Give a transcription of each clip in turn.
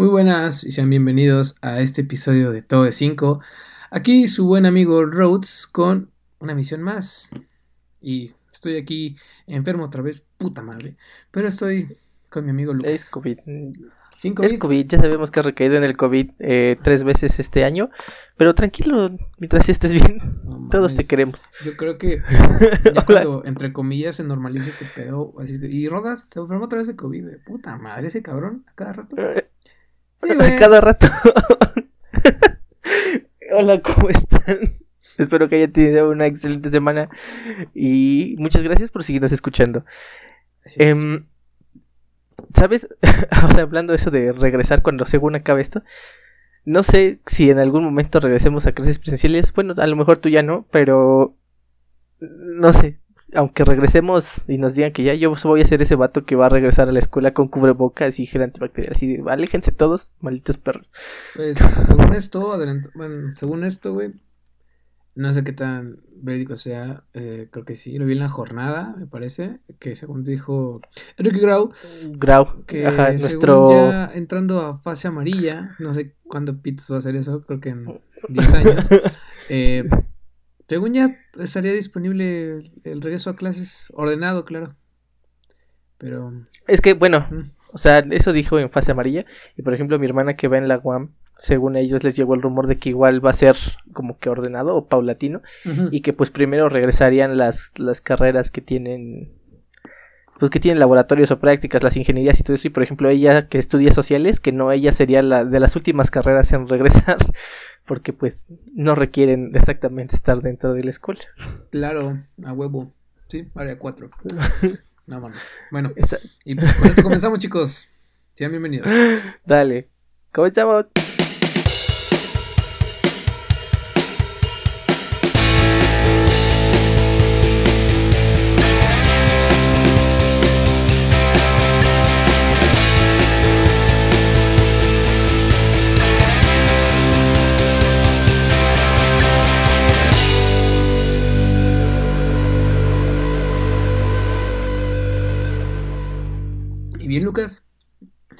Muy buenas y sean bienvenidos a este episodio de Todo de 5. Aquí su buen amigo Rhodes con una misión más. Y estoy aquí enfermo otra vez, puta madre. Pero estoy con mi amigo Lucas. Es COVID. Es COVID, ya sabemos que ha recaído en el COVID eh, tres veces este año. Pero tranquilo, mientras estés bien, todos te queremos. Yo creo que ya cuando, entre comillas, se normaliza este pedo. Así y Rodas se enfermó otra vez de COVID. Puta madre, ese cabrón, a cada rato. Sí, a cada rato. Hola, ¿cómo están? Espero que hayan tenido una excelente semana. Y muchas gracias por seguirnos escuchando. Em, ¿Sabes? o sea, hablando de eso de regresar cuando según acabe esto. No sé si en algún momento regresemos a clases presenciales. Bueno, a lo mejor tú ya no, pero. No sé. Aunque regresemos y nos digan que ya, yo voy a ser ese vato que va a regresar a la escuela con cubrebocas y gel antibacterial. Así de, aléjense todos, malditos perros. Pues, según esto, bueno, según esto, güey, no sé qué tan verídico sea, eh, creo que sí, lo vi en la jornada, me parece, que según dijo Enrique Grau, Grau, que Ajá, nuestro... ya entrando a fase amarilla, no sé cuándo Pitos va a hacer eso, creo que en 10 años, eh, según ya estaría disponible el regreso a clases ordenado, claro, pero... Es que, bueno, o sea, eso dijo en fase amarilla, y por ejemplo mi hermana que va en la UAM, según ellos les llegó el rumor de que igual va a ser como que ordenado o paulatino. Y que pues primero regresarían las, las carreras que tienen pues que tienen laboratorios o prácticas, las ingenierías y todo eso, y por ejemplo ella que estudia sociales, que no ella sería la de las últimas carreras en regresar, porque pues no requieren exactamente estar dentro de la escuela. Claro, a huevo, sí, área 4. no mames. Bueno, y pues con esto comenzamos chicos, sean bienvenidos. Dale, comenzamos.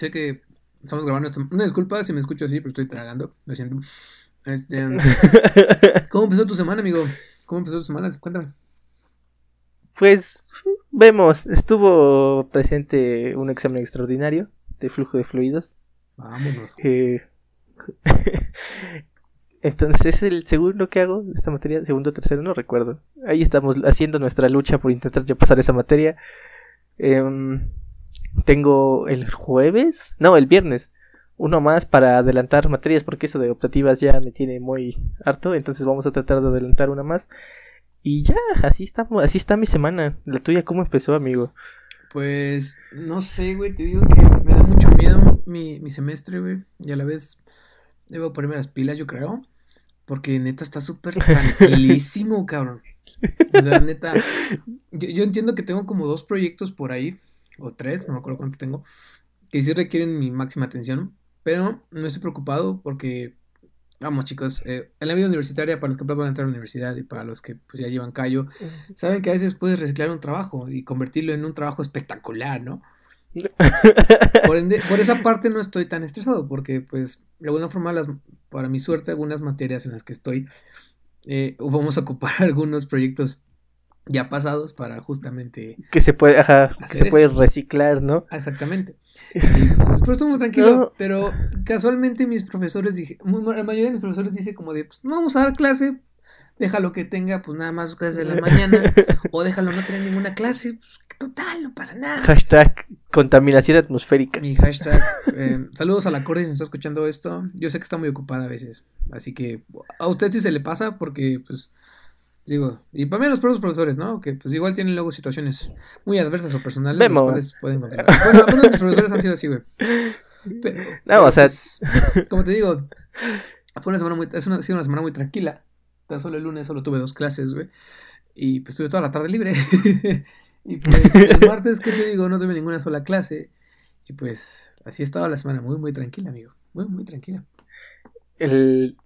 Sé que estamos grabando esto. Una disculpa si me escucho así, pero estoy tragando. Lo siento. Este, ¿Cómo empezó tu semana, amigo? ¿Cómo empezó tu semana? Cuéntame. Pues vemos, estuvo presente un examen extraordinario de flujo de fluidos. Vámonos. Eh, entonces es el segundo que hago de esta materia, segundo o tercero, no recuerdo. Ahí estamos haciendo nuestra lucha por intentar ya pasar esa materia. Eh, tengo el jueves, no, el viernes, uno más para adelantar materias porque eso de optativas ya me tiene muy harto, entonces vamos a tratar de adelantar una más. Y ya, así está, así está mi semana. La tuya, ¿cómo empezó, amigo? Pues, no sé, güey, te digo que me da mucho miedo mi, mi semestre, güey, y a la vez debo ponerme las pilas, yo creo, porque neta está súper tranquilísimo, cabrón. O sea, neta, yo, yo entiendo que tengo como dos proyectos por ahí o tres, no me acuerdo cuántos tengo, que sí requieren mi máxima atención, pero no estoy preocupado porque, vamos chicos, eh, en la vida universitaria, para los que van a entrar a la universidad y para los que pues, ya llevan callo, saben que a veces puedes reciclar un trabajo y convertirlo en un trabajo espectacular, ¿no? por, por esa parte no estoy tan estresado porque pues de alguna forma las, para mi suerte algunas materias en las que estoy eh, vamos a ocupar algunos proyectos ya pasados para justamente que se puede ajá, que se puede reciclar no exactamente. Y pues estuve muy tranquilo pero casualmente mis profesores dije la mayoría de mis profesores dice como de pues no vamos a dar clase déjalo que tenga pues nada más clases de la mañana o déjalo no tener ninguna clase pues total no pasa nada hashtag contaminación atmosférica. Mi hashtag eh, saludos a la corte si nos está escuchando esto yo sé que está muy ocupada a veces así que a usted sí se le pasa porque pues Digo, y para mí los propios profesores, ¿no? Que pues igual tienen luego situaciones muy adversas o personales. Vemos. Las pueden Bueno, algunos de mis profesores han sido así, güey. Pero, no, o sea. Pues, como te digo, fue una semana muy. Es una, ha sido una semana muy tranquila. Tan solo el lunes solo tuve dos clases, güey. Y pues tuve toda la tarde libre. y pues el martes, ¿qué te digo? No tuve ninguna sola clase. Y pues así estaba la semana muy, muy tranquila, amigo. Muy, muy tranquila. El,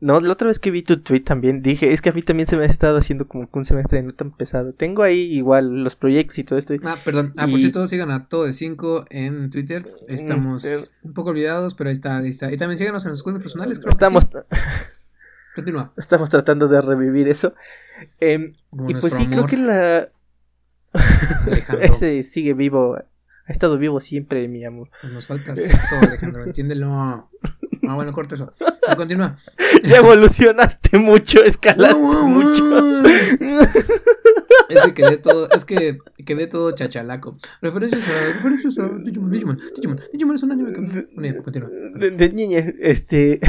No, la otra vez que vi tu tweet también dije, es que a mí también se me ha estado haciendo como que un semestre no tan pesado. Tengo ahí igual los proyectos y todo esto. Ah, perdón. Ah, por cierto, sigan a todo de 5 en Twitter. Mm, Estamos un poco olvidados, pero ahí está, ahí está. Y también síganos en las cosas personales, creo Estamos... Continúa. Estamos tratando de revivir eso. Em, y pues sí, creo que la... Ese sigue vivo. Ha estado vivo siempre, mi amor. Nos falta sexo, Alejandro, entiéndelo. Ah, bueno, corta eso. continúa. Ya evolucionaste mucho, escalaste mucho. Es que quedé todo, es que quedé todo chachalaco. Referencias a, referencias a Digimon, Digimon, Digimon, Digimon es un anime que... continúa. De, de niña, este...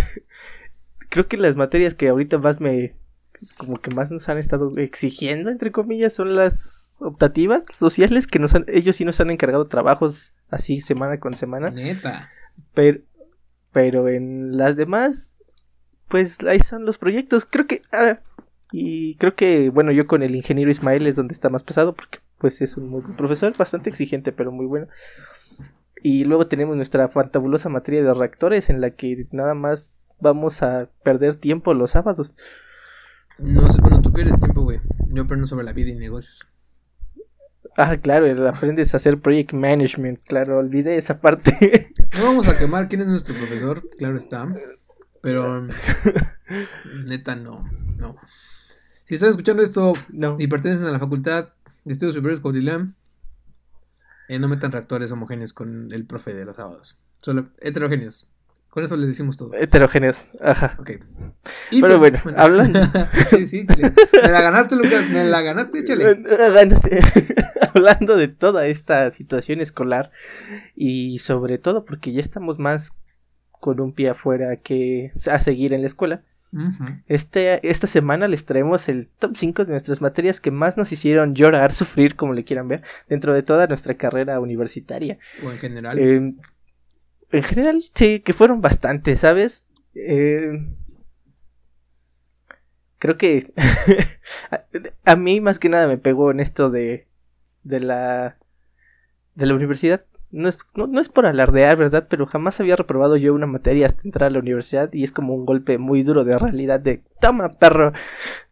Creo que las materias que ahorita más me... Como que más nos han estado exigiendo, entre comillas, son las optativas sociales, que nos han, ellos sí nos han encargado trabajos así semana con semana. Neta. Pero, pero en las demás, pues ahí son los proyectos. Creo que. Ah, y creo que, bueno, yo con el ingeniero Ismael es donde está más pesado, porque pues es un muy buen profesor, bastante exigente, pero muy bueno. Y luego tenemos nuestra fantabulosa materia de reactores, en la que nada más vamos a perder tiempo los sábados. No sé, bueno, tú pierdes tiempo, güey. Yo aprendo sobre la vida y negocios. Ah, claro, aprendes a hacer project management, claro, olvidé esa parte. No vamos a quemar quién es nuestro profesor, claro está. Pero neta no, no. Si estás escuchando esto y pertenecen a la facultad de estudios superiores Cautilán, eh, no metan reactores homogéneos con el profe de los sábados. Solo heterogéneos. Con eso les decimos todo. Heterogéneos, ajá. Ok. Pero pues, bueno, hablando. sí, sí, me la ganaste, Lucas, me la ganaste, échale. hablando de toda esta situación escolar y sobre todo porque ya estamos más con un pie afuera que a seguir en la escuela. este, esta semana les traemos el top 5 de nuestras materias que más nos hicieron llorar, sufrir, como le quieran ver, dentro de toda nuestra carrera universitaria. O en general. Eh, en general, sí, que fueron bastantes, ¿sabes? Eh, creo que a mí más que nada me pegó en esto de, de la de la universidad. No es, no, es por alardear, ¿verdad? Pero jamás había reprobado yo una materia hasta entrar a la universidad y es como un golpe muy duro de realidad de toma perro,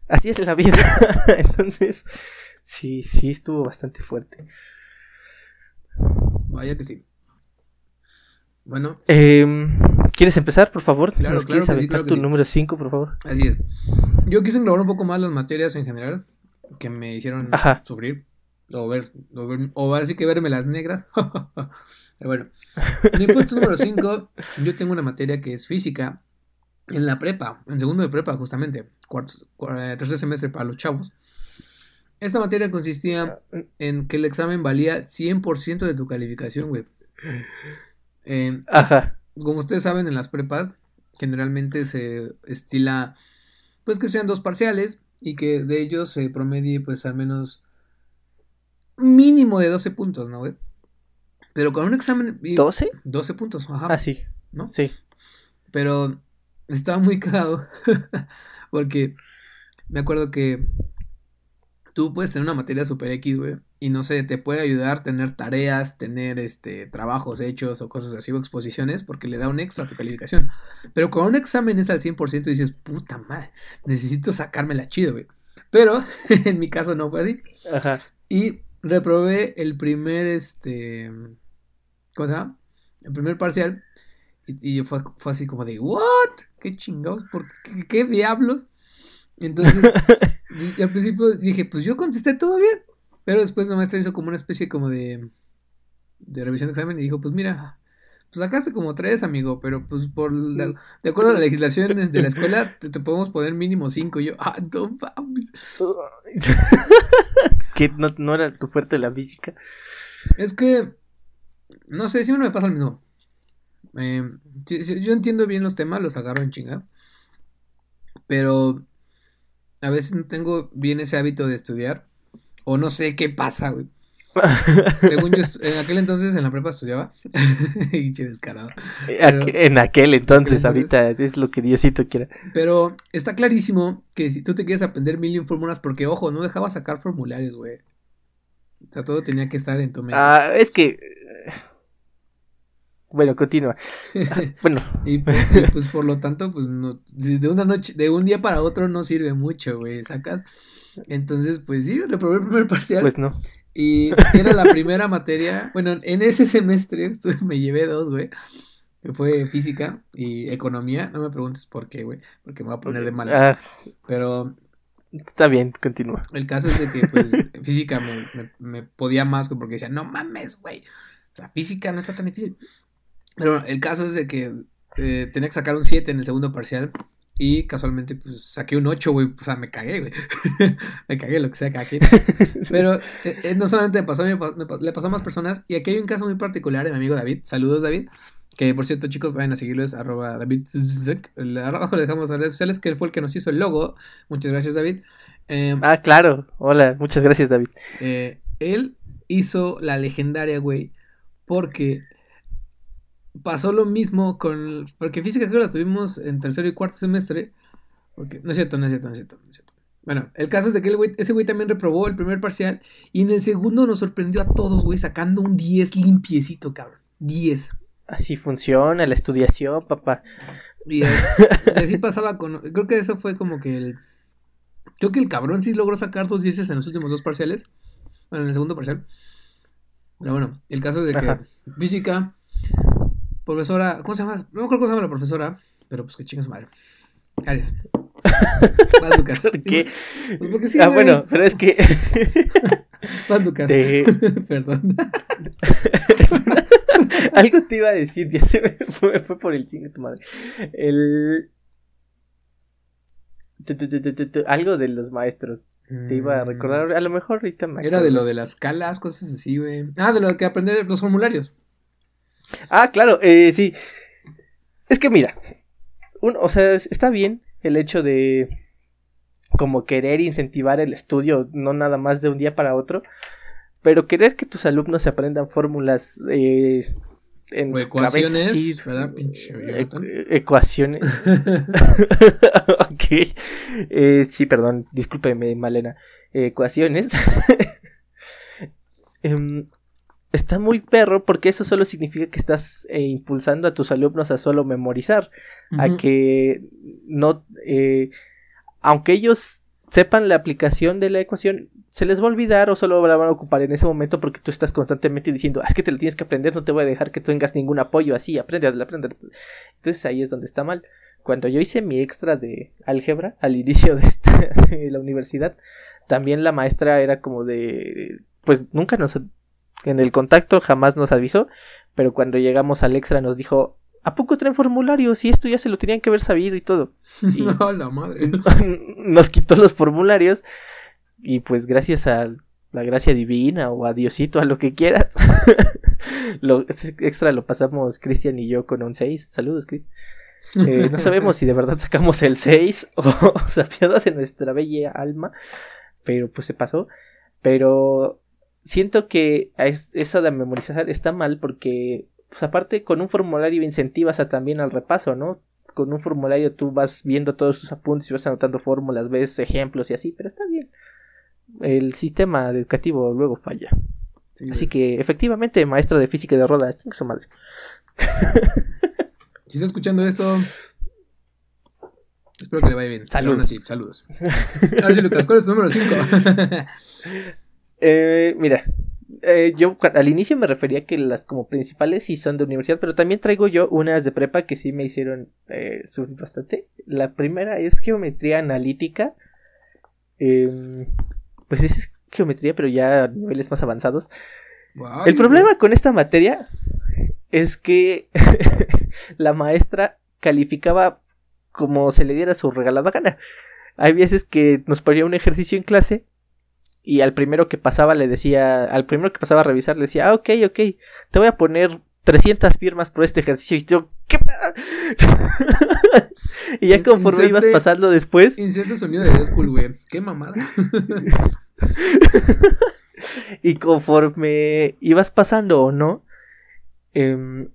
así es la vida. Entonces, sí, sí estuvo bastante fuerte. Vaya que sí. Bueno. Em, ¿Quieres empezar, por favor? Claro, ¿Nos claro quieres tu número 5, por favor? Así es. Yo quise englobar un poco más las materias en general que me hicieron sufrir. O ver, o ver, o así que verme las negras. bueno, en el puesto número 5, yo tengo una materia que es física en la prepa, en segundo de prepa, justamente, cuarto, eh, tercer semestre para los chavos. Esta materia consistía en que el examen valía 100% de tu calificación, güey. Eh, Ajá. Como ustedes saben, en las prepas generalmente se estila, pues que sean dos parciales y que de ellos se promedie, pues al menos mínimo de 12 puntos, ¿no, güey? Pero con un examen... ¿12? 12 puntos, ajá. Ah, sí. ¿No? Sí. Pero estaba muy cagado porque me acuerdo que tú puedes tener una materia super X, güey, y no sé, te puede ayudar a tener tareas, tener este trabajos hechos o cosas así o exposiciones porque le da un extra a tu calificación. Pero con un examen es al 100% y dices, puta madre, necesito sacármela chido, güey. Pero en mi caso no fue así. Ajá. Y reprobé el primer, este, ¿cómo se llama? El primer parcial. Y, y fue, fue, así como de, ¿what? ¿Qué chingados? ¿Por qué, qué diablos? Entonces, al principio dije, pues yo contesté todo bien. Pero después la maestra hizo como una especie como de, de revisión de examen y dijo, pues mira, pues sacaste como tres, amigo, pero pues por de acuerdo a la legislación de la escuela, te, podemos poner mínimo cinco. Y yo, ah, no mames. que no, no, era tu fuerte la física. Es que, no sé, siempre me pasa lo mismo. Eh, yo entiendo bien los temas, los agarro en chinga. Pero a veces no tengo bien ese hábito de estudiar. O no sé qué pasa, güey. Según yo, en aquel entonces en la prepa estudiaba. y descarado. en aquel entonces, ahorita es lo que Diosito quiera. Pero está clarísimo que si tú te quieres aprender mil fórmulas, porque ojo, no dejaba sacar formularios, güey. O sea, todo tenía que estar en tu mente. Ah, es que. Bueno, continúa. bueno. y, pues, pues, por lo tanto, pues no, de una noche, de un día para otro no sirve mucho, güey, sacas. Entonces, pues sí, reprobé el primer parcial. Pues no. Y era la primera materia, bueno, en ese semestre me llevé dos, güey, que fue física y economía. No me preguntes por qué, güey, porque me voy a poner de mal. Ah. Pero Está bien, continúa. El caso es de que, pues, física me, me, podía más, porque decía, no mames, güey. O sea, física no está tan difícil. Pero el caso es de que eh, tenía que sacar un 7 en el segundo parcial. Y casualmente, pues saqué un 8, güey. O sea, me cagué, güey. me cagué lo que sea aquí. Pero eh, eh, no solamente me pasó, me, le pasó a más personas. Y aquí hay un caso muy particular de mi amigo David. Saludos, David. Que por cierto, chicos, vayan a seguirlo, es arroba David. Abajo le dejamos las redes sociales, que él fue el que nos hizo el logo. Muchas gracias, David. Em, ah, claro. Hola, muchas gracias, David. él hizo la legendaria, güey, porque pasó lo mismo con. Porque física creo que la tuvimos en tercero y cuarto semestre. Porque, no es cierto, no es cierto, no es cierto. No es cierto. Bueno, el caso es de que el ese güey también reprobó el primer parcial. Y en el segundo nos sorprendió a todos, güey, sacando un 10 limpiecito, cabrón. 10. Así funciona la estudiación, papá. Y así pasaba con. Creo que eso fue como que el. Creo que el cabrón sí logró sacar dos 10 en los últimos dos parciales. Bueno, en el segundo parcial. Pero bueno, el caso es de que física Profesora, ¿cómo se llama? No me acuerdo cómo se llama la profesora, pero pues que chingas madre. Gracias. Vas, Lucas. ¿Por qué? Pues porque sí, ah, bueno, pero es que. Vas, Lucas. Perdón. Algo te iba a decir, ya se me fue, fue por el chingue tu madre. El. Algo de los maestros. Te iba a recordar, mm. a lo mejor ahorita me Era de lo de las calas, cosas así, güey. Ah, de lo que aprender los formularios. Ah, claro, eh, sí. Es que mira, o sea, está bien el hecho de como querer incentivar el estudio, no nada más de un día para otro, pero querer que tus alumnos se aprendan fórmulas eh, en ecuaciones, ¿verdad? ecuaciones. ok. Eh, sí, perdón, discúlpeme, Malena. ecuaciones. Em, está muy perro porque eso solo significa que estás eh, impulsando a tus alumnos a solo memorizar, a que no, eh, aunque ellos sepan la aplicación de la ecuación, se les va a olvidar o solo la van a ocupar en ese momento porque tú estás constantemente diciendo, ah, es que te lo tienes que aprender, no te voy a dejar que tengas ningún apoyo así, aprende, aprende. Entonces ahí es donde está mal. Cuando yo hice mi extra de álgebra al inicio de, esta, de la universidad, también la maestra era como de, pues nunca nos en el contacto jamás nos avisó, pero cuando llegamos al extra nos dijo, ¿a poco traen formularios? Y esto ya se lo tenían que haber sabido y todo. no, la madre. nos quitó los formularios y pues gracias a la gracia divina o a Diosito, a lo que quieras. lo extra lo pasamos Cristian y yo con un 6. Saludos, Cristian. Eh, no sabemos si de verdad sacamos el 6 o se apiadas de nuestra bella alma, pero pues se pasó. Pero siento que eso de memorizar está mal porque, pues aparte con un formulario incentivas a también al repaso, ¿no? Con un formulario tú vas viendo todos tus apuntes y vas anotando fórmulas, ves ejemplos y así, pero está bien. El sistema educativo luego falla. así que, efectivamente, maestro de física de ruedas, su madre. Si está escuchando esto, espero que le vaya bien. Saludos. saludos. A ver si Lucas, ¿cuál es tu número 5? Eh, mira, eh, yo al inicio me refería que las como principales sí son de universidad, pero también traigo yo unas de prepa que sí me hicieron eh, subir bastante. La primera es geometría analítica. Em, pues es geometría, pero ya a niveles más avanzados. El problema con esta materia es que la maestra calificaba como se le diera su regalada gana. Hay veces que nos ponía un ejercicio en clase y al primero que pasaba le decía, al primero que pasaba a revisar le decía, ah, ok, ok, te voy a poner 300 firmas por este ejercicio. Y yo, ¿qué Y ya conforme ibas pasando después. Inserta sonido de Deadpool, güey. Qué mamada. y conforme ibas pasando o no, em,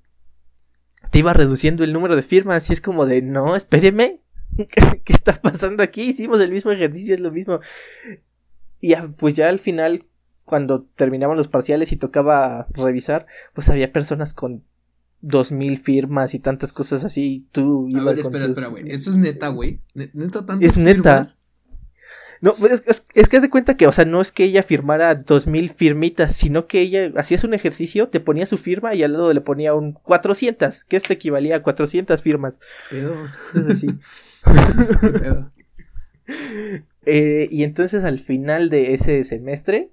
te iba reduciendo el número de firmas. Y es como de, no, espéreme. ¿Qué está pasando aquí? Hicimos el mismo ejercicio, es lo mismo. Y pues ya al final, cuando terminaban los parciales y tocaba revisar, pues había personas con dos mil firmas y tantas cosas así. Tú A ver, espera, espera, güey. Esto es neta, güey. Neta, tantas Es neta. No, pues, es, es, que haz de cuenta que, o sea, no es que ella firmara dos mil firmitas, sino que ella hacía un ejercicio, te ponía su firma y al lado le ponía un 400, que esto equivalía a 400 firmas. Pero... Es así. eh, y entonces al final de ese semestre,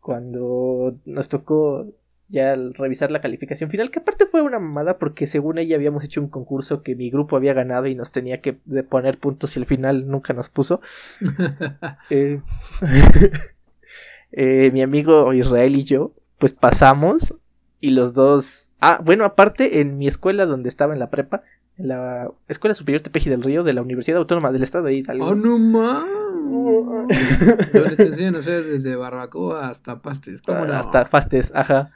cuando nos tocó ya revisar la calificación final, que aparte fue una mamada porque según ella habíamos hecho un concurso que mi grupo había ganado y nos tenía que poner puntos y al final nunca nos puso. eh, eh, mi amigo Israel y yo, pues pasamos y los dos... Ah, bueno, aparte en mi escuela donde estaba en la prepa, en la Escuela Superior Tepeji del Río de la Universidad Autónoma del Estado de Hidalgo. ¡Oh, no mames! Donde te enseñan a hacer desde barbacoa hasta pastes. ¿Cómo no? Hasta pastes, ajá.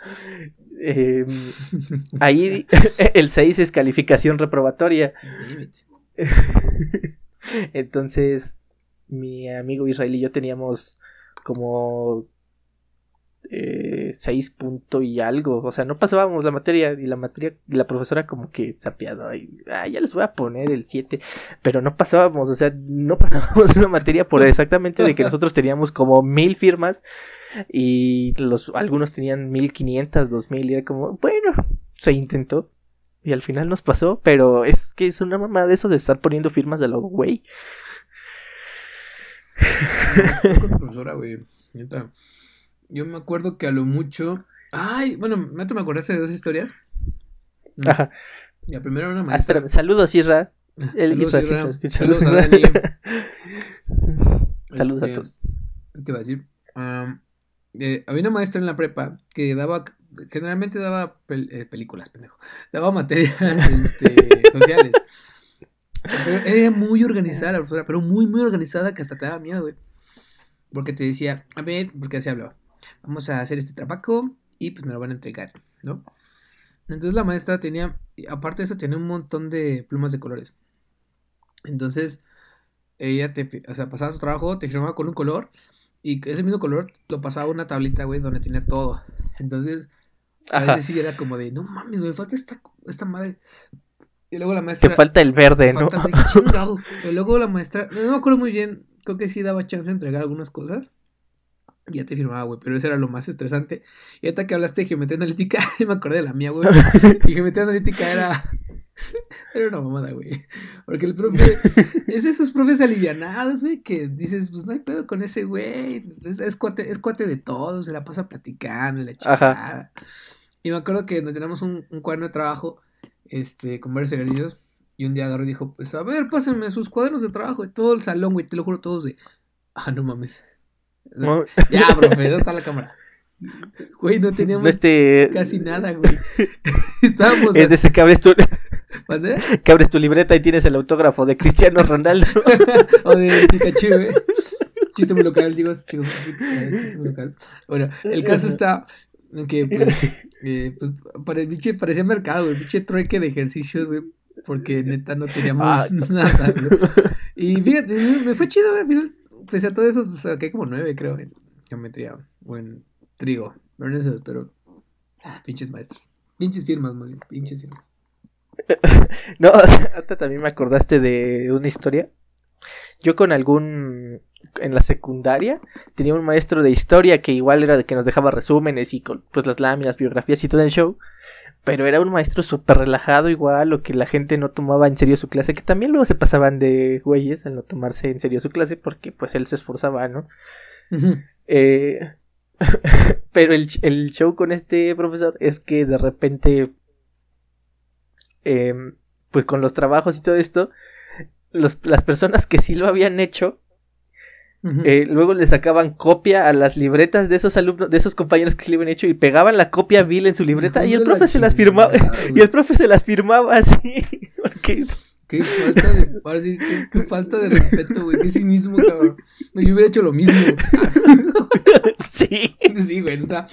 Eh, ahí el 6 es calificación reprobatoria. Entonces, mi amigo Israel y yo teníamos como eh, seis punto y algo. O sea, no pasábamos la materia y la materia y la profesora como que sapeado. Y, ah, ya les voy a poner el 7. Pero no pasábamos, o sea, no pasábamos esa materia por exactamente de que nosotros teníamos como mil firmas y los algunos tenían mil quinientas, dos mil y era como, bueno, se intentó. Y al final nos pasó, pero es que es una mamada de eso de estar poniendo firmas de lo güey. profesora, güey. Yo me acuerdo que a lo mucho. Ay, bueno, me me acordaste de dos historias. Ajá. La primera era una Ah, maestra. saludos, Isra. El Saludos, Isra Isra. siempre escucha. Saludos a Dani. Saludos a Este, todos. Te iba a decir. eh, había una maestra en la prepa que daba. Generalmente daba pel- eh, películas, pendejo. Daba materias este, sociales. Pero era muy organizada la profesora, pero muy, muy organizada que hasta te daba miedo, güey. Porque te decía, a ver, porque así hablaba. Vamos a hacer este trabajo y pues me lo van a entregar, ¿no? Entonces la maestra tenía, aparte de eso, tenía un montón de plumas de colores. Entonces, ella te, o sea, pasaba su trabajo, te firmaba con un color y ese mismo color lo pasaba a una tablita, güey, donde tenía todo. Entonces, a Ajá. veces sí era como de, no mames, me falta esta, esta madre. Y luego la Te maestra... falta el verde, ¿no? falta de chingado. Y luego la maestra, no me acuerdo muy bien, creo que sí daba chance de entregar algunas cosas. Ya te firmaba, güey, pero eso era lo más estresante. Y ahorita que hablaste de geometría analítica, me acordé de la mía, güey. Y geometría analítica era. Era una mamada, güey. Porque el profe. Es de esos profes alivianados, güey, que dices, pues no hay pedo con ese güey. Es, es cuate, es cuate de todos, se la pasa platicando, la chingada. Y me acuerdo que teníamos un, un cuaderno de trabajo, este, con varios ejercicios. Y un día agarró y dijo, pues a ver, pásenme sus cuadernos de trabajo. Y todo el salón, güey, te lo juro, todos de. Ah, no mames. Ya, profe, ¿dónde está la cámara? Güey, no teníamos este. casi nada, güey. Estábamos. Es de ese que abres, tu, ¿Mande? que abres tu libreta y tienes el autógrafo de Cristiano Ronaldo. o de Pikachu, güey. Chiste muy local, digo, eh, chiste muy local. Bueno, el caso está en que, pues, eh, pues pinche- parecía mercado, güey, pinche trueque de ejercicios, güey, porque neta no teníamos Ah. nada, güey. Y fíjate, me, fue chido, güey, pese a todo eso, pues, saqué como nueve, creo, en geometría, o en trigo, pero en esos, pero, pinches maestros, pinches firmas, más pinches firmas. No, ahorita también me acordaste de una historia. Yo con algún en la secundaria tenía un maestro de historia que igual era de que nos dejaba resúmenes y con pues las láminas, biografías y todo el show. Pero era un maestro súper relajado igual, o que la gente no tomaba en serio su clase, que también luego se pasaban de güeyes al no tomarse en serio su clase porque pues él se esforzaba, ¿no? Eh, pero el, el show con este profesor es que de repente, em, pues con los trabajos y todo esto, los- las personas que sí lo habían hecho, Eh, luego le sacaban copia a las libretas de esos alumnos, de esos compañeros que se le habían hecho y pegaban la copia vil en su libreta y el la profe se las firmaba. Y el profe se las firmaba así. Porque Qué falta de, qué, qué falta de respeto, güey, qué cinismo, cabrón. No, yo hubiera hecho lo mismo. sí. sí, güey, o sea,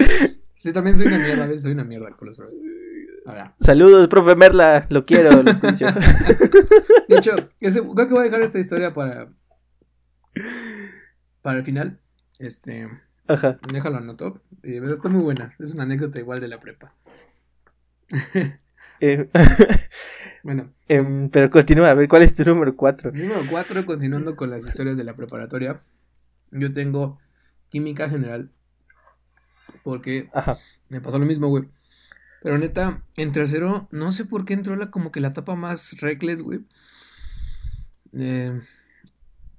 sí, también soy una mierda, a veces soy una mierda con los profes. Ahora, Saludos, profe Merla. Lo quiero, lo de hecho, creo que voy a dejar esta historia para, para el final. Este, Ajá. déjalo anoto. Eh, pero está muy buena, es una anécdota igual de la prepa. Eh, bueno. Em, pero continúa, a ver, ¿cuál es tu número 4? Número 4, continuando con las historias de la preparatoria. Yo tengo química general. Porque me pasó lo mismo, güey. Pero neta, en tercero, no sé por qué entró la, como que la etapa más reckless, güey. Eh,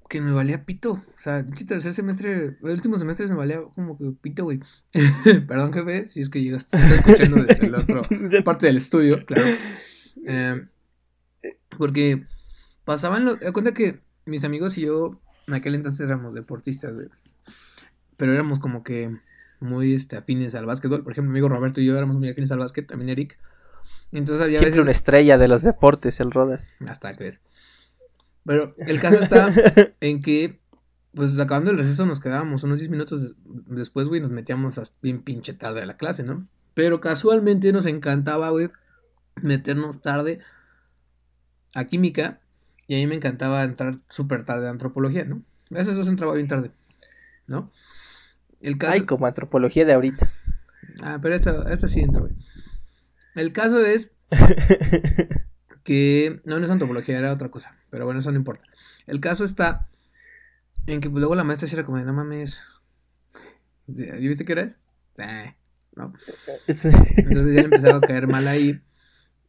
que me valía pito. O sea, el tercer semestre, el último semestre me valía como que pito, güey. Perdón, jefe, si es que llegas, estás escuchando desde la otra parte del estudio, claro. Eh, porque pasaban los. Da cuenta que mis amigos y yo, en aquel entonces éramos deportistas, güey. Pero éramos como que muy este, afines al básquetbol. Por ejemplo, mi amigo Roberto y yo éramos muy afines al básquet, también Eric. Entonces había Siempre una estrella de los deportes, el Rodas. Hasta crees. Pero el caso está en que, pues acabando el receso nos quedábamos unos 10 minutos después, güey, nos metíamos hasta bien pinche tarde a la clase, ¿no? Pero casualmente nos encantaba, güey, meternos tarde a química y a mí me encantaba entrar súper tarde a antropología, ¿no? A veces dos entraba bien tarde, ¿no? El caso... Ay, como antropología de ahorita. Ah, pero esta, esta sí entra, güey. El caso es que no, no es antropología, era otra cosa. Pero bueno, eso no importa. El caso está en que pues, luego la maestra se era como de, no mames. ¿Y viste qué hora es? no. Entonces ya le empezaba a caer mal ahí.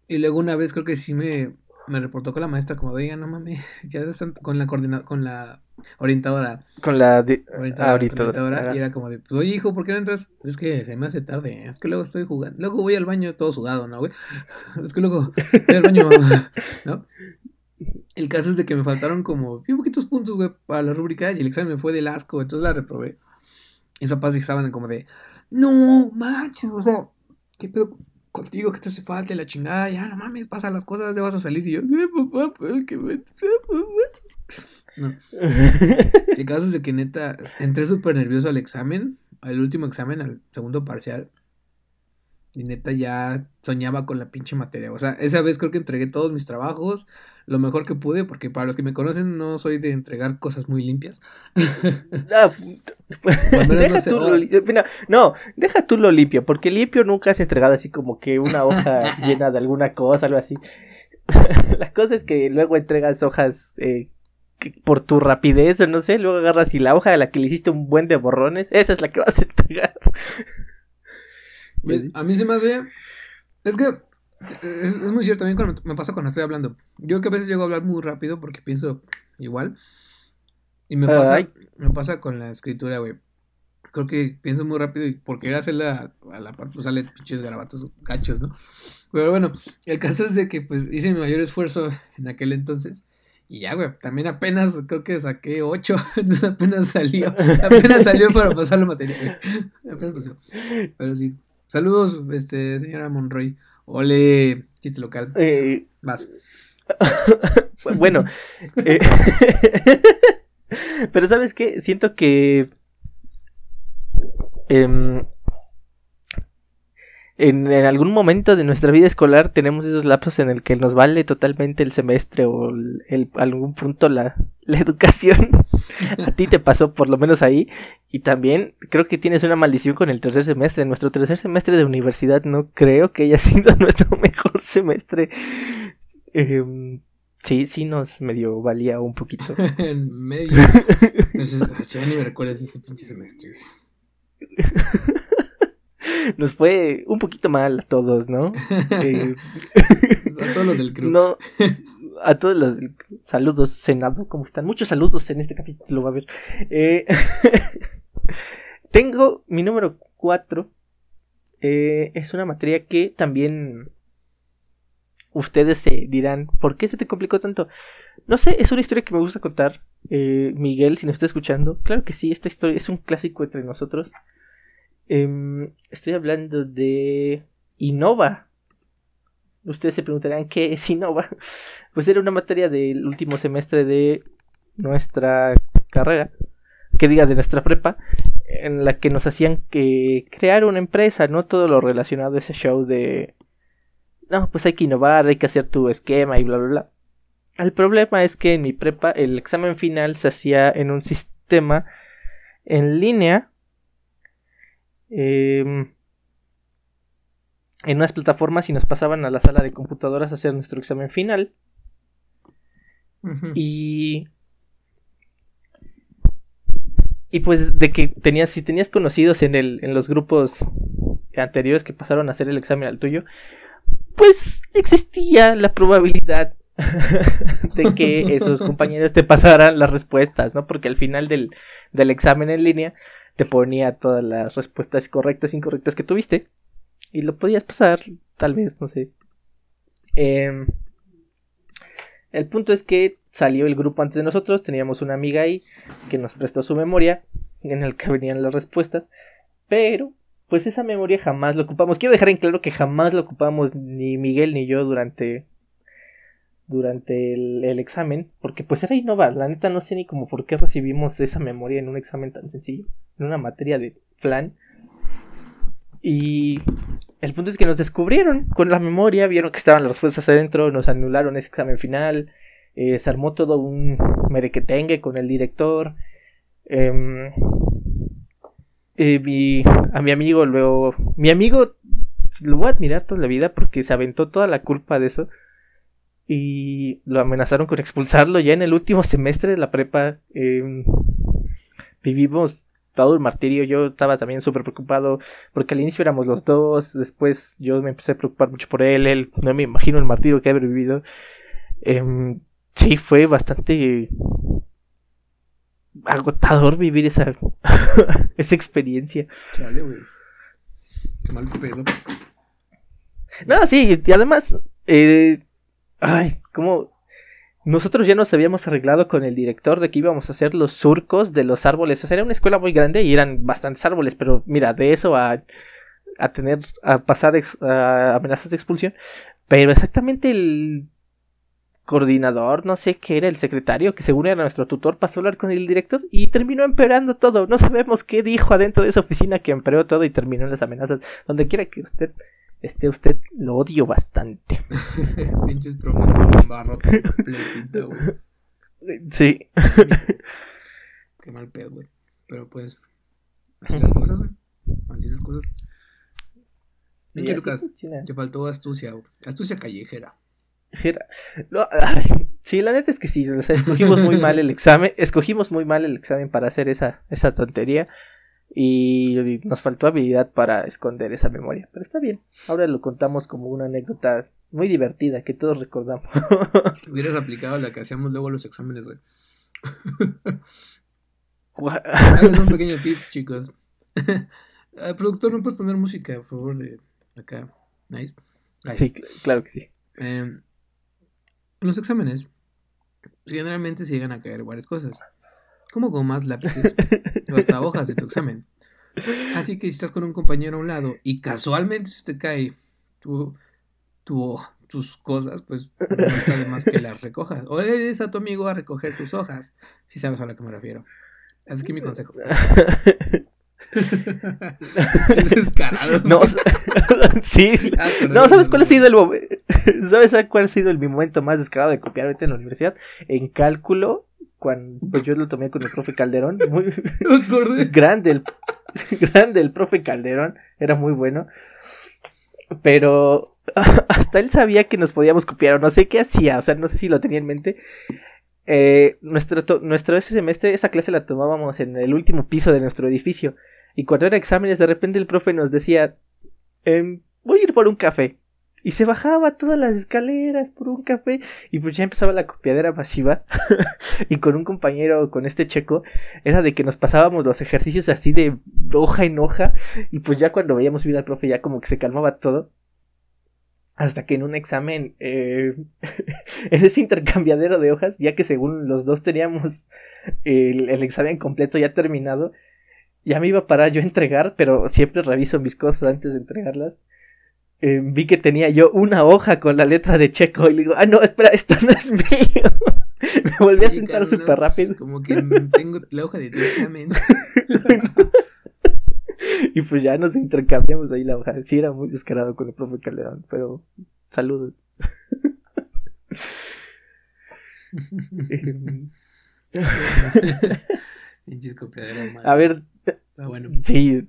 Y luego una vez creo que sí me, me reportó con la maestra como, oiga, no mames, ya están con la coordinadora, con la orientadora. Con la orientadora, y era como de, pues oye hijo, ¿por qué no entras? Es que se me hace tarde, es que luego estoy jugando, luego voy al baño todo sudado, ¿no, güey? Es que luego voy al baño, ¿no? El caso es de que me faltaron como bien poquitos puntos, güey, para la rúbrica y el examen me fue del asco, entonces la reprobé. Y esos papás estaban como de, no manches, o sea, ¿qué pedo? contigo que te hace falta la chingada, ya no mames, pasa las cosas, ya vas a salir y yo, eh, papá, pues que me... No. El caso es de que neta, entré súper nervioso al examen, al último examen, al segundo parcial. Y neta ya soñaba con la pinche materia. O sea, esa vez creo que entregué todos mis trabajos lo mejor que pude, porque para los que me conocen no soy de entregar cosas muy limpias. Ah, deja tú lo, no, deja tú lo limpio, porque limpio nunca has entregado así como que una hoja llena de alguna cosa, algo así. la cosa es que luego entregas hojas eh, por tu rapidez o no sé, luego agarras y la hoja de la que le hiciste un buen de borrones, esa es la que vas a entregar. Pues, a mí se me hace. Es que. Es, muy cierto, también cuando me pasa cuando estoy hablando. Yo que a veces llego a hablar muy rápido porque pienso igual. Y me pasa, me pasa con la escritura, güey. Creo que pienso muy rápido y por querer hacerla a la par, pues sale pinches garabatos gachos, ¿no? Pero bueno, el caso es de que pues hice mi mayor esfuerzo en aquel entonces. Y ya, güey, también apenas creo que saqué 8, entonces apenas salió, apenas salió para pasar la materia. Apenas pasó. Pero sí, Saludos, este, señora Monroy. Ole, chiste local. Eh, Vas. bueno. Eh, pero sabes qué, siento que... Em, en, algún momento de nuestra vida escolar tenemos esos lapsos en el que nos vale totalmente el semestre o el, algún punto la, la educación. A ti te pasó por lo menos ahí. Y también creo que tienes una maldición con el tercer semestre. Nuestro tercer semestre de universidad no creo que haya sido nuestro mejor semestre. Em, sí, sí nos medio valía un poquito. en medio. Entonces, ya ni me recuerdas ese pinche semestre. Nos fue un poquito mal a todos, ¿no? Eh, a todos los del club. No, a todos los saludos, Senado, ¿cómo están? Muchos saludos en este capítulo, va a haber. Eh, tengo mi número 4. Eh, es una materia que también ustedes se dirán, ¿por qué se te complicó tanto? No sé, es una historia que me gusta contar. Miguel, si nos está escuchando, claro que sí, esta historia es un clásico entre nosotros. Em, estoy hablando de Innova. Ustedes se preguntarán qué es Innova. Pues era una materia del último semestre de nuestra carrera, que diga de nuestra prepa, en la que nos hacían que crear una empresa, no todo lo relacionado a ese show de no, pues hay que innovar, hay que hacer tu esquema y bla bla bla. El problema es que en mi prepa el examen final se hacía en un sistema en línea Em, en unas plataformas y nos pasaban a la sala de computadoras a hacer nuestro examen final. Y. Y pues de que tenías, si tenías conocidos en el, en los grupos anteriores que pasaron a hacer el examen al tuyo, pues existía la probabilidad de que esos compañeros te pasaran las respuestas, ¿no? Porque al final del, del examen en línea te ponía todas las respuestas correctas e incorrectas que tuviste y lo podías pasar, tal vez, no sé. Eh, el punto es que salió el grupo antes de nosotros, teníamos una amiga ahí que nos prestó su memoria en el que venían las respuestas, pero pues esa memoria jamás la ocupamos. Quiero dejar en claro que jamás la ocupamos ni Miguel ni yo durante durante el, examen, porque pues era innova, la neta no sé ni como por qué recibimos esa memoria en un examen tan sencillo, en una materia de plan. Y el punto es que nos descubrieron con la memoria, vieron que estaban las respuestas adentro, nos anularon ese examen final, eh, se armó todo un merequetengue con el director. Em, eh, a mi amigo luego, mi amigo lo voy a admirar toda la vida porque se aventó toda la culpa de eso y lo amenazaron con expulsarlo ya en el último semestre de la prepa. Em, vivimos todo el martirio. Yo estaba también súper preocupado porque al inicio éramos los dos. Después yo me empecé a preocupar mucho por él. Él no me imagino el martirio que haber vivido. Eh, sí, fue bastante agotador vivir esa, esa experiencia. Chale, güey. Qué mal pedo. No, sí, y además, eh, ay, como nosotros ya nos habíamos arreglado con el director de que íbamos a hacer los surcos de los árboles. O sea, era una escuela muy grande y eran bastantes árboles, pero mira, de eso a, a tener, a pasar amenazas de expulsión. Pero exactamente el coordinador, no sé qué era, el secretario, que según era nuestro tutor, pasó a hablar con el director y terminó empeorando todo. No sabemos qué dijo adentro de esa oficina que empeoró todo y terminó en las amenazas. Donde quiera que usted este usted lo odio bastante. Pinches bromas con barro completito, güey. Sí. Qué mal pedo, güey. Pero pues, así las cosas, güey. Así las cosas. Pinche Lucas, te faltó astucia, güey. Astucia callejera. No, sí, la neta es que sí, o sea, escogimos muy mal el examen, escogimos muy mal el examen para hacer esa, esa tontería. Y nos faltó habilidad para esconder esa memoria. Pero está bien. Ahora lo contamos como una anécdota muy divertida que todos recordamos. Hubieras aplicado la que hacíamos luego los exámenes, güey. un pequeño tip, chicos. El productor, ¿no puedes poner música, por favor, de acá? Nice. Sí, claro que sí. en los exámenes, generalmente se llegan a caer varias cosas como gomas, lápices o hasta hojas de tu examen. Así que si estás con un compañero a un lado y casualmente se te cae tu, tus cosas, pues no está de más que las recojas. O le des a tu amigo a recoger sus hojas, si sabes a lo que me refiero. Así que mi consejo. no, sí. Ah, no, ¿sabes cuál ha sido el ¿Sabes cuál ha sido el mi momento más descarado de copiar ahorita en la universidad? En cálculo cuando pues yo lo tomé con el profe Calderón, muy grande el grande el profe Calderón, era muy bueno. Pero hasta él sabía que nos podíamos copiar o no sé qué hacía, o sea, no sé si lo tenía en mente. Eh, nuestro, nuestro ese semestre, esa clase la tomábamos en el último piso de nuestro edificio. Y cuando era exámenes, de repente el profe nos decía, em, voy a ir por un café. Y se bajaba todas las escaleras por un café. Y pues ya empezaba la copiadera masiva. y con un compañero, con este checo, era de que nos pasábamos los ejercicios así de hoja en hoja. Y pues ya cuando veíamos subir al profe, ya como que se calmaba todo. Hasta que en un examen, eh, en ese intercambiadero de hojas, ya que según los dos teníamos el, el examen completo ya terminado, ya me iba a parar yo a entregar, pero siempre reviso mis cosas antes de entregarlas. Eh, vi que tenía yo una hoja con la letra de Checo y le digo, ah, no, espera, esto no es mío. Me volví a sentar súper rápido. Como que tengo la hoja de tu examen. y pues ya nos intercambiamos ahí la hoja. Sí, era muy descarado con el profe Calderón, pero saludos. a ver. bueno. Sí,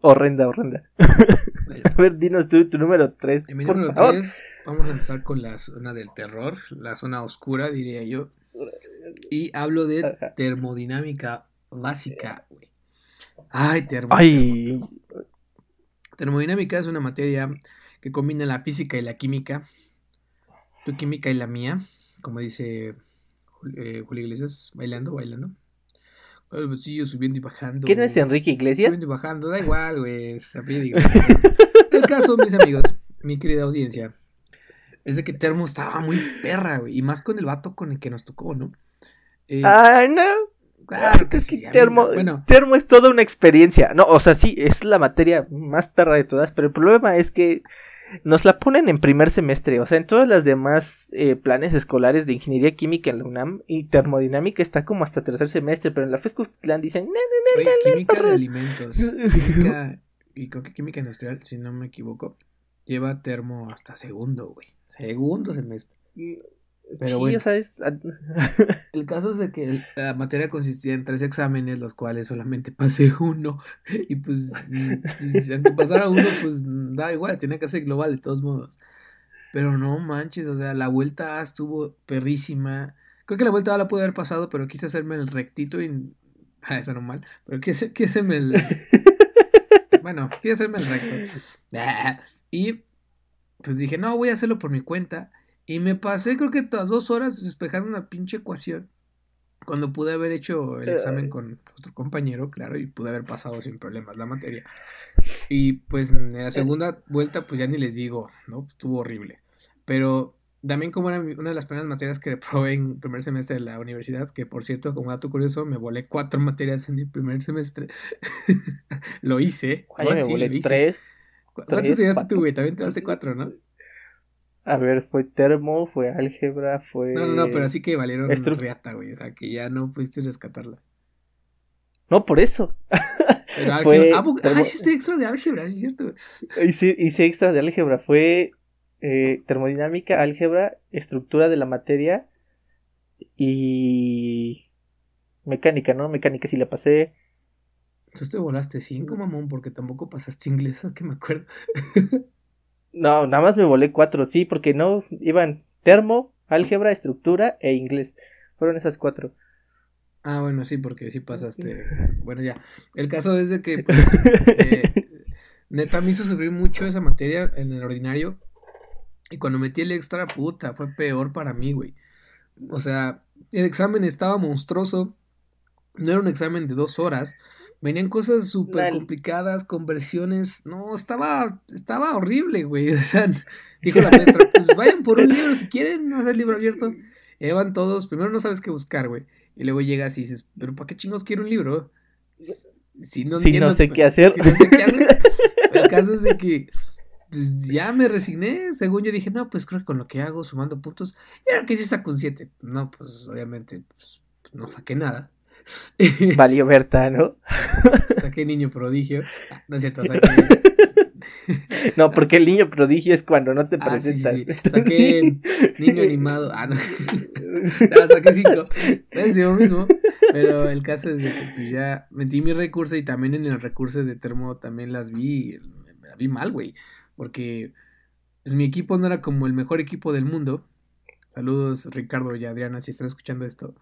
horrenda, horrenda. A ver, dinos tú tu número 3. En mi número 3 vamos a empezar con la zona del terror, la zona oscura, diría yo. Y hablo de termodinámica básica, güey. Ay, termodinámica. Termodinámica es una materia que combina la física y la química. Tu química y la mía, como dice eh, Julio Iglesias, bailando, bailando. El bolsillo subiendo y bajando. ¿Quién es Enrique Iglesias? Subiendo y bajando, da igual, güey. El caso, mis amigos, mi querida audiencia, es de que Termo estaba muy perra, güey. Y más con el vato con el que nos tocó, ¿no? Eh, Ay, no. Claro que sí. termo, bueno. termo es toda una experiencia. No, o sea, sí, es la materia más perra de todas, pero el problema es que nos la ponen en primer semestre. O sea, en todas las demás eh, planes escolares de ingeniería química en la UNAM y termodinámica está como hasta tercer semestre, pero en la FESCUTLAN dicen. química de alimentos. Química, y creo que química industrial, si no me equivoco, lleva termo hasta segundo, güey. Segundo semestre. Pero bueno, el caso es de que la materia consistía en tres exámenes, los cuales solamente pasé uno. Y pues, pues, aunque pasara uno, pues da igual, tenía que ser global de todos modos. Pero no manches, o sea, la vuelta A estuvo perrísima. Creo que la vuelta A la pude haber pasado, pero quise hacerme el rectito y. Ah, eso no mal. Pero quise, quise hacerme el. bueno, quise hacerme el recto. Ah, y pues dije, no, voy a hacerlo por mi cuenta. Y me pasé creo que todas dos horas despejando una pinche ecuación. Cuando pude haber hecho el examen con otro compañero, claro, y pude haber pasado sin problemas la materia. Y pues en la segunda vuelta, pues ya ni les digo, ¿no? Estuvo horrible. Pero también como era una de las primeras materias que probé en primer semestre de la universidad, que por cierto, como dato curioso, me volé cuatro materias en el primer semestre. lo hice. me volé tres. ¿Cuántos llegaste tú, güey? También te hace cuatro, ¿no? A ver, fue termo, fue álgebra, fue. No, no, no, pero así que valieron riata, güey. O sea, que ya no pudiste rescatarla. No, por eso. Pero álgebra. Ah, hiciste extra de álgebra, es cierto. Hice, hice extra de álgebra. Fue eh, termodinámica, álgebra, estructura de la materia y. Mecánica, ¿no? Mecánica sí la pasé. Entonces te volaste cinco, mamón, porque tampoco pasaste inglés, que me acuerdo. No, nada más me volé cuatro, sí, porque no iban termo, álgebra, estructura e inglés. Fueron esas cuatro. Ah, bueno, sí, porque sí pasaste. Bueno, ya. El caso es de que, pues, eh, neta me hizo sufrir mucho esa materia en el ordinario. Y cuando metí el extra, puta, fue peor para mí, güey. O sea, el examen estaba monstruoso. No era un examen de dos horas. Venían cosas súper complicadas, conversiones. No, estaba, estaba horrible, güey. O sea, dijo la maestra, pues vayan por un libro si quieren, no hacer libro abierto. Y van todos, primero no sabes qué buscar, güey. Y luego llegas y dices, pero ¿para qué chingos quiero un libro? Si no, no sé qué hacer. Si no sé qué hacer. El caso es de que pues ya me resigné. Según yo dije, no, pues creo que con lo que hago, sumando puntos, ya que sí saco un 7. No, pues obviamente, pues, no saqué nada. Valió Berta, ¿no? saqué niño prodigio. Ah, no es cierto, saqué. no, porque el niño prodigio es cuando no te presentas. Ah, sí, sí, Saqué niño animado. Ah, no. no saqué cinco. Es lo mismo. Pero el caso es de que pues, ya metí mi recurso y también en el recurso de termo también las vi. La vi mal, güey. Porque pues, mi equipo no era como el mejor equipo del mundo. Saludos, Ricardo y Adriana, si están escuchando esto.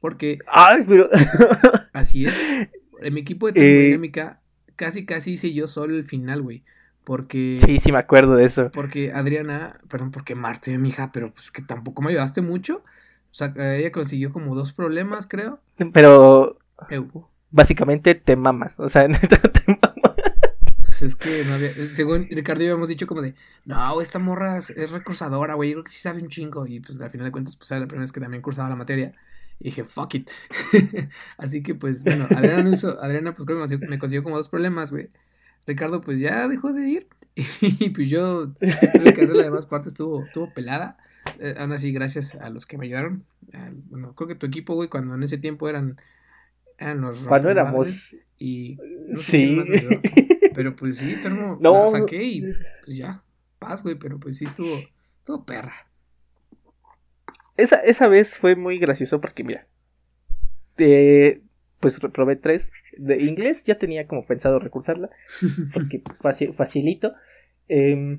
Porque. ¡Ay, pero! así es. En mi equipo de termodinámica, casi, casi hice yo solo el final, güey. Porque. Sí, sí, me acuerdo de eso. Porque Adriana, perdón, porque Marte, mi hija, pero pues que tampoco me ayudaste mucho. O sea, ella consiguió como dos problemas, creo. Pero. Básicamente te mamas. O sea, te. Pues es que no había. Según Ricardo, habíamos dicho como de. No, esta morra es recursadora, güey. Yo creo que sí sabe un chingo. Y pues al final de cuentas, pues era la primera vez que también cursaba la materia. Y dije, fuck it. Así que pues, bueno, Adriana, Adriana pues creo que me consiguió como dos problemas, güey. Ricardo pues ya dejó de ir. Y pues yo tuve que hacer la demás parte, estuvo, estuvo pelada. Eh, aún así, gracias a los que me ayudaron. bueno, creo que tu equipo, güey, cuando en ese tiempo eran, eran los Cuando éramos. Y sí. Pero pues sí, termo, no. la saqué y pues ya, paz, güey, pero pues sí estuvo, estuvo perra. Esa, esa vez fue muy gracioso porque, mira, eh, pues reprobé tres. De inglés ya tenía como pensado recursarla, porque pues, facilito. Em,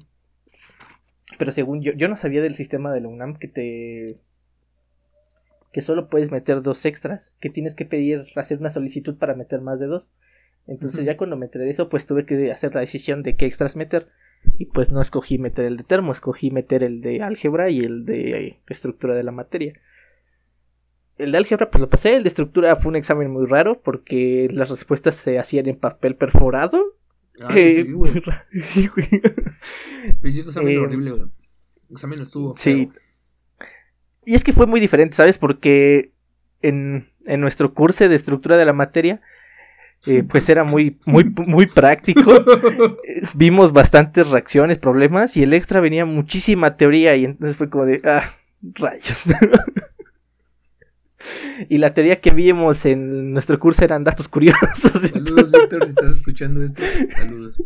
pero según yo, yo no sabía del sistema de la UNAM que te que solo puedes meter dos extras, que tienes que pedir, hacer una solicitud para meter más de dos. Entonces ya cuando me enteré de eso, pues tuve que hacer la decisión de qué extras meter. Y pues no escogí meter el de termo, escogí meter el de álgebra y el de estructura de la materia. El de álgebra pues lo pasé, el de estructura fue un examen muy raro porque las respuestas se hacían en papel perforado. Ay, sí, güey. examen horrible, güey. Examen estuvo. Sí. Y es que fue muy diferente, ¿sabes? Porque en, en nuestro curso de estructura de la materia, eh, pues era muy, muy, muy práctico. Vimos bastantes reacciones, problemas, y el extra venía muchísima teoría, y entonces fue como de, ah, rayos. y la teoría que vimos en nuestro curso eran datos curiosos. Saludos, Víctor, si estás escuchando esto. Saludos.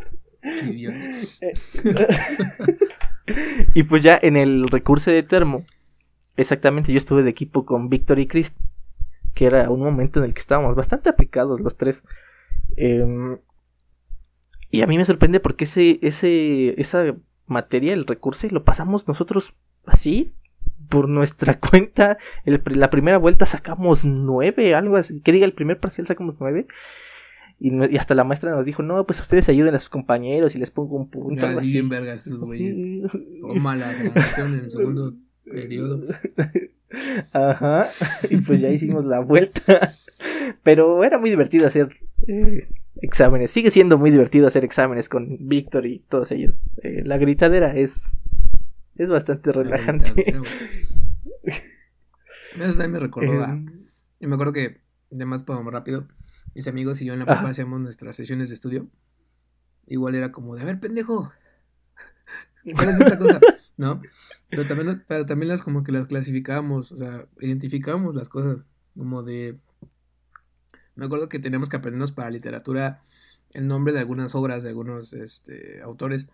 y pues ya en el recurso de termo Exactamente, yo estuve de equipo con Víctor y Chris, que era un momento en el que estábamos bastante aplicados los tres. Em, y a mí me sorprende porque ese, ese, esa materia, el recurso, lo pasamos nosotros así, por nuestra cuenta. la primera vuelta sacamos nueve, algo así. Que diga, el primer parcial sacamos nueve. Y, hasta la maestra nos dijo, no, pues ustedes ayuden a sus compañeros y les pongo un punto. Ya, bien vergas esos güeyes. Toma la en el segundo periodo. Ajá, y pues ya hicimos la vuelta. Pero era muy divertido hacer eh, exámenes. Sigue siendo muy divertido hacer exámenes con Víctor y todos ellos. Eh, la gritadera es, es bastante relajante. Eso también me recordó a... Em. Yo me acuerdo que, además, podemos rápido, mis amigos y yo en la prepa hacíamos nuestras sesiones de estudio. Igual era como de, a ver, pendejo, ¿cuál es esta cosa? ¿No? Pero también, pero también las como que las clasificábamos, o sea, identificábamos las cosas como de... Me acuerdo que teníamos que aprendernos para literatura el nombre de algunas obras de algunos este, autores.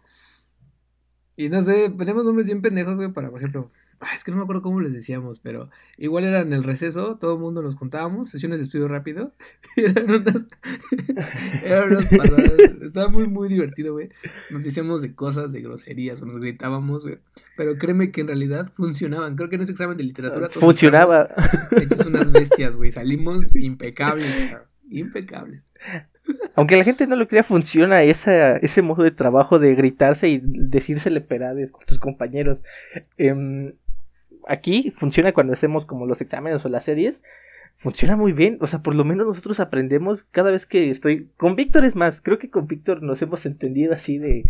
Y no sé, tenemos nombres bien pendejos, güey, para, por ejemplo, es que no me acuerdo cómo les decíamos, pero igual era en el receso, todo el mundo nos contábamos, sesiones de estudio rápido. eran unas. eran unas pasadas. Estaba muy, muy divertido, güey. Nos decíamos de cosas, de groserías, o nos gritábamos, güey. Pero créeme que en realidad funcionaban. Creo que en ese examen de literatura. Funcionaba. Hechos unas bestias, güey. Salimos impecables, impecables. Aunque la gente no lo crea, funciona esa, ese modo de trabajo de gritarse y decírsele perades con tus compañeros. Eh, aquí funciona cuando hacemos como los exámenes o las series. Funciona muy bien, o sea, por lo menos nosotros aprendemos cada vez que estoy. Con Víctor es más, creo que con Víctor nos hemos entendido así de.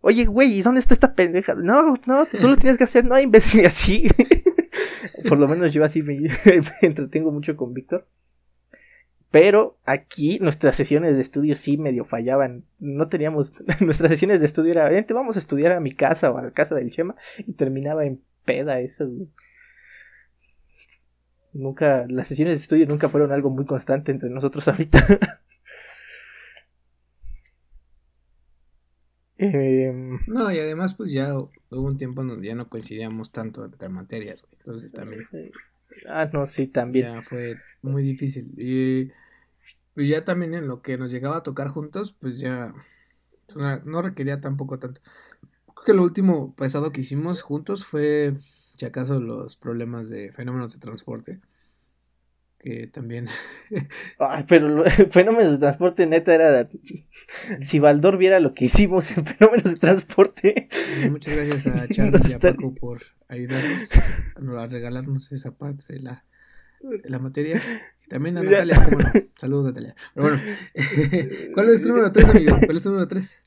Oye, güey, ¿y dónde está esta pendeja? No, no, tú lo tienes que hacer, no, imbécil, así. por lo menos yo así me, entretengo mucho con Víctor. Pero aquí nuestras sesiones de estudio sí medio fallaban. No teníamos. Nuestras sesiones de estudio era, vente, vamos a estudiar a mi casa o a la casa del Chema. Y terminaba en peda eso, Nunca, las sesiones de estudio nunca fueron algo muy constante entre nosotros ahorita. Em, no, y además pues ya hubo un tiempo donde ya no coincidíamos tanto entre materias, Entonces también. Ah, no, sí, también. Ya fue muy difícil. Y pues ya también en lo que nos llegaba a tocar juntos, pues ya no requería tampoco tanto que lo último pesado que hicimos juntos fue, si acaso, los problemas de fenómenos de transporte. Que también. Ay, pero fenómenos de transporte neta era. Si Baldor viera lo que hicimos en fenómenos de transporte. Muchas gracias a Charles y a Paco por ayudarnos a regalarnos esa parte de la, de la materia. Y también a Natalia, ¿cómo no? Saludos, Natalia. Pero bueno, ¿cuál es tu número 3, amigo? ¿Cuál es tu número 3?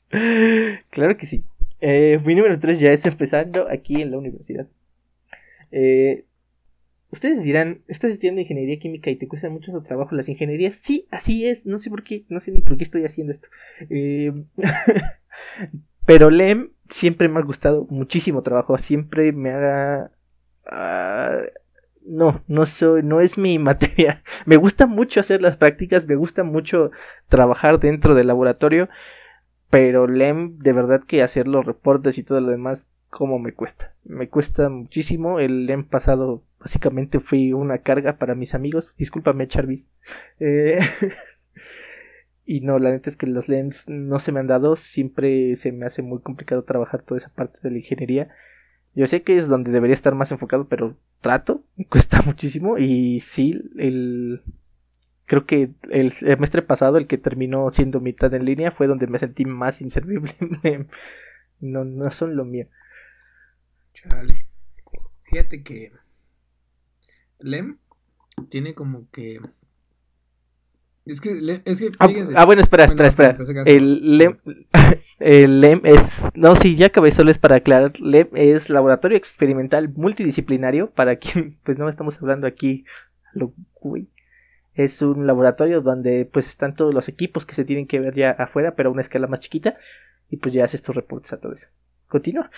Claro que sí. Eh, mi número 3 ya es empezando aquí en la universidad. Eh, ustedes dirán, estás estudiando ingeniería química y te cuesta mucho su trabajo las ingenierías. Sí, así es. No sé por qué, no sé ni por qué estoy haciendo esto. Eh, pero LEM siempre me ha gustado muchísimo trabajo. Siempre me haga... Ah, no, no soy, no es mi materia. Me gusta mucho hacer las prácticas, me gusta mucho trabajar dentro del laboratorio, pero LEM, de verdad que hacer los reportes y todo lo demás, como me cuesta. Me cuesta muchísimo. El LEM pasado, básicamente, fui una carga para mis amigos. Discúlpame, Charvis. Eh, Y no, la neta es que los LEMS no se me han dado. Siempre se me hace muy complicado trabajar toda esa parte de la ingeniería. Yo sé que es donde debería estar más enfocado, pero trato, me cuesta muchísimo. Y sí, el. Creo que el semestre pasado, el que terminó siendo mitad en línea, fue donde me sentí más inservible. no, no son lo mío. Chale. Fíjate que. LEM tiene como que es que, es que ah, ah, bueno, espera, espera, espera. El LEM, el LEM es. No, sí, ya acabé, solo es para aclarar. LEM es Laboratorio Experimental Multidisciplinario. Para quien, pues no estamos hablando aquí. Lo, es un laboratorio donde pues están todos los equipos que se tienen que ver ya afuera, pero a una escala más chiquita. Y pues ya haces tus reportes a todo eso. Continúa.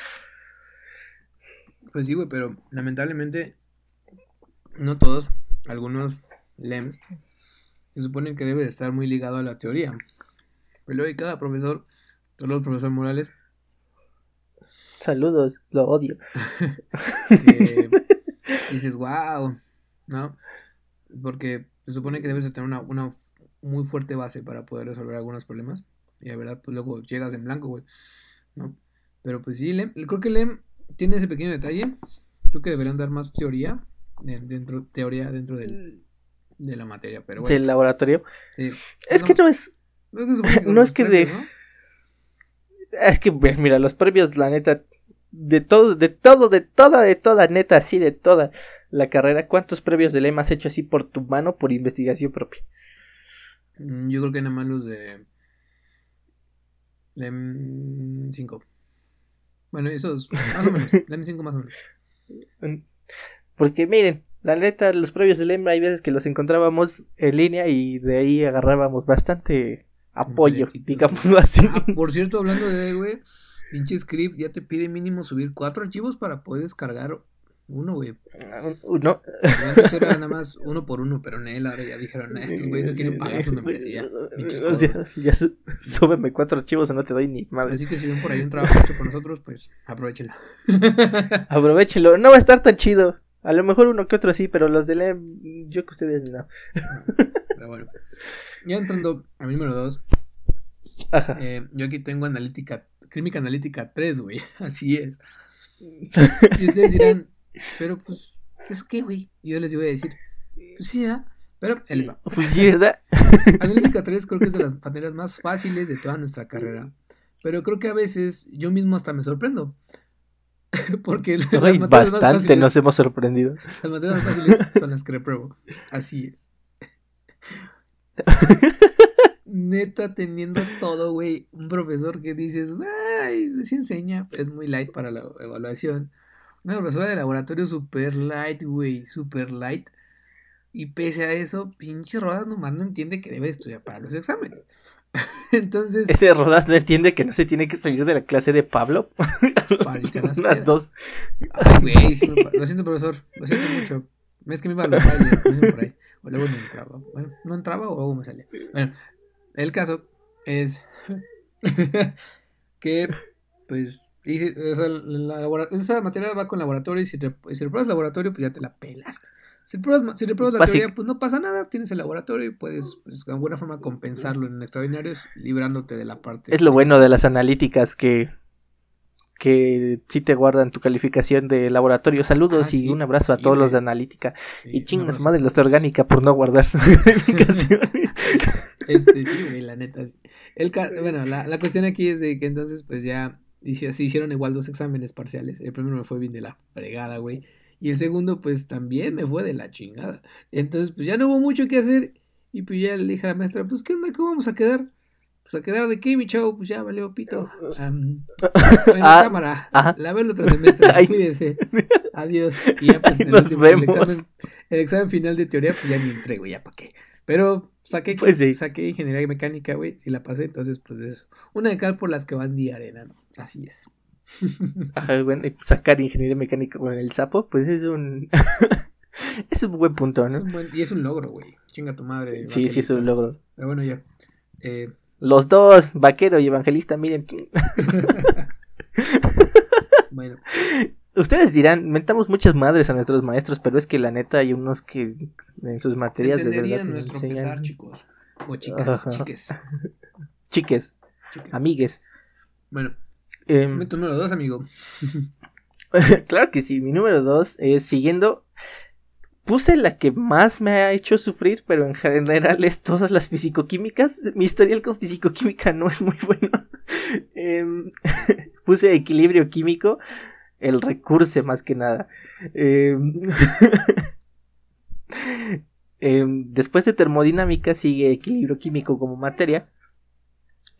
Pues sí, güey, pero lamentablemente no todos, algunos LEMs se supone que debe de estar muy ligado a la teoría. Pero luego cada profesor, saludos profesor Morales. Saludos, lo odio. dices, wow, ¿no? Porque se supone que debes de tener una, una muy fuerte base para poder resolver algunos problemas. Y la verdad, pues luego llegas en blanco, güey. ¿No? Pero pues sí, creo que LEM tiene ese pequeño detalle. Creo que deberían dar más teoría dentro, teoría dentro del, de la materia, pero bueno. Del laboratorio. Sí. Es que no es. No es que, de. Es que, mira, los previos, la neta. De todo, de todo, de toda, de toda, neta, así de toda la carrera. ¿Cuántos previos de lema has hecho así por tu mano, por investigación propia? Mm, yo creo que nada más los de. LEM 5. Bueno, esos, más o menos. LEM 5 más o menos. Porque miren, la neta, los previos de Lembra hay veces que los encontrábamos en línea y de ahí agarrábamos bastante apoyo, digámoslo así. Ah, por cierto, hablando de, güey, pinche script ya te pide mínimo subir cuatro archivos para poder descargar uno, güey. Uno. Antes era nada más uno por uno, pero en él ahora ya dijeron, estos güeyes no quieren pagar su membresía. O sea, ya súbeme cuatro archivos o no te doy ni madre. Así que si ven por ahí un trabajo hecho por nosotros, pues aprovechenlo. aprovechenlo. No va a estar tan chido. A lo mejor uno que otro sí, pero los de LEM, yo que ustedes no. Pero bueno. Ya entrando a mi número 2. Eh, yo aquí tengo analítica, clínica analítica 3, güey. Así es. Y ustedes dirán, pero pues, ¿eso qué, güey? Yo les voy a decir, pues sí, ¿ah? Pero él va. Pues sí, ¿verdad? Analítica 3 creo que es de las materias más fáciles de toda nuestra carrera. Pero creo que a veces yo mismo hasta me sorprendo. Porque las bastante nos hemos sorprendido. Las materias más fáciles son las que repruebo. Así es. Neta, teniendo todo, güey. Un profesor que dices, ay, sí enseña, pero es muy light para la evaluación. Una profesora de laboratorio super light, güey, super light. Y pese a eso, pinche Rodas nomás no entiende que debe estudiar para los exámenes. Entonces. Ese Rodas no entiende que no se tiene que salir de la clase de Pablo. Para las dos. güey, lo siento, profesor. Lo siento mucho. Es que me iba a los bailes, por ahí. O luego no entraba. Bueno, no entraba o luego me salía. Bueno, el caso es que, pues, o sea, la, esa materia va con laboratorio y si, te, si repruebas laboratorio, pues ya te la pelaste. Si repruebas, si repruebas la teoría, pues no pasa nada, tienes el laboratorio y puedes pues, de alguna forma compensarlo en extraordinarios, librándote de la parte. Es lo bueno de las analíticas que que sí te guardan tu calificación de laboratorio. Saludos ah, y un abrazo a todos los de analítica. y chingas madre los de orgánica por no guardar tu calificación. este, sí, la neta. El, bueno, la, la cuestión aquí es de que entonces, pues ya se hicieron igual dos exámenes parciales. El primero me fue bien de la fregada, güey. Y el segundo, pues también me fue de la chingada. Entonces, pues ya no hubo mucho que hacer. Y pues ya le dije a la maestra, pues, ¿qué onda? ¿Cómo vamos a quedar? Pues a quedar de qué, mi chavo, pues ya valió pito. Um, en la cámara. La veo el otro semestre. Cuídese. Adiós. Y ya pues en el, último, el, examen, el examen final de teoría, pues ya ni entré, güey, ya para qué. Pero saqué, pues sí. saqué ingeniería mecánica, güey. Si la pasé, entonces, pues eso. Una de cal por las que van día arena, ¿no? Así es. Ajá, bueno, sacar ingeniería mecánica con el sapo, pues es un. es un buen punto, ¿no? y es un logro, güey. Chinga tu madre. Sí, sí, es un logro. Pero bueno, ya. Eh, Los dos, vaquero y evangelista, miren. bueno. Ustedes dirán, mentamos muchas madres a nuestros maestros, pero es que la neta hay unos que en sus materias de verdad nuestro enseñan... chicos. O chicas, chiques. Chiques. Amigues. Bueno. Eh, tu número dos, amigo. claro que sí, mi número dos es siguiendo. Puse la que más me ha hecho sufrir, pero en general es todas las fisicoquímicas. Mi historial con fisicoquímica no es muy bueno. Em, puse equilibrio químico, el recurso más que nada. Em, em, después de termodinámica sigue equilibrio químico como materia.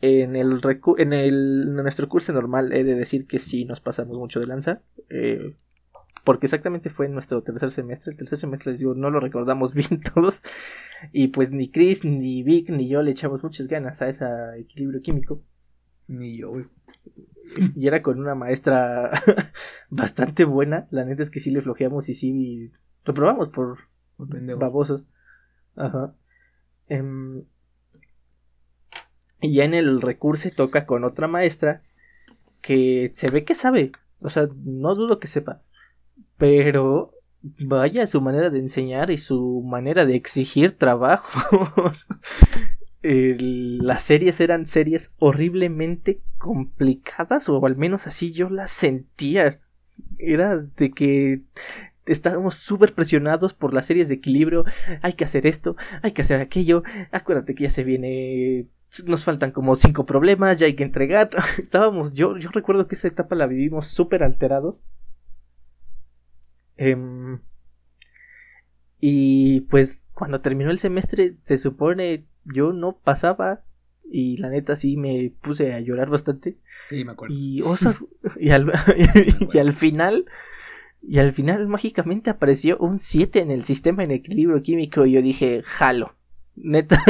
En, el en, el, nuestro curso normal he de decir que sí nos pasamos mucho de lanza. Eh, porque exactamente fue en nuestro tercer semestre. El tercer semestre, les digo, no lo recordamos bien todos. Y pues ni Chris, ni Vic, ni yo le echamos muchas ganas a ese equilibrio químico. Ni yo. Y era con una maestra bastante buena. La neta es que sí le flojeamos y sí reprobamos por, babosos. Ajá. Em, y ya en el recurso toca con otra maestra que se ve que sabe. O sea, no dudo que sepa. Pero vaya su manera de enseñar y su manera de exigir trabajos. Las series eran series horriblemente complicadas, o al menos así yo las sentía. Era de que estábamos súper presionados por las series de equilibrio. Hay que hacer esto, hay que hacer aquello. Acuérdate que ya se viene nos faltan como cinco problemas, ya hay que entregar. Estábamos, yo, yo recuerdo que esa etapa la vivimos súper alterados. Em, y pues cuando terminó el semestre, se supone yo no pasaba. Y la neta sí me puse a llorar bastante. Sí, me acuerdo. Y, y, al, y al final, y al final mágicamente apareció un 7 en el sistema en equilibrio químico. Y yo dije, jalo. Neta.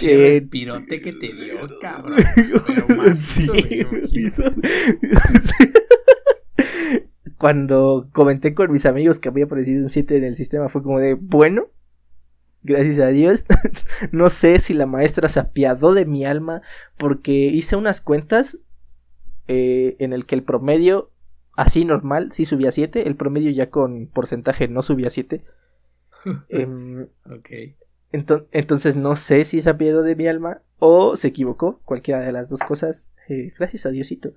Qué respirote que te dio, cabrón. Pero más sí, Cuando comenté con mis amigos que había aparecido un 7 en el sistema, fue como de, bueno, gracias a Dios. no sé si la maestra se apiadó de mi alma porque hice unas cuentas eh, en el que el promedio, así normal, sí subía 7, el promedio ya con porcentaje no subía 7. Em, ok. entonces no sé si se apiadó de mi alma o se equivocó, cualquiera de las dos cosas. Eh, gracias a Diosito.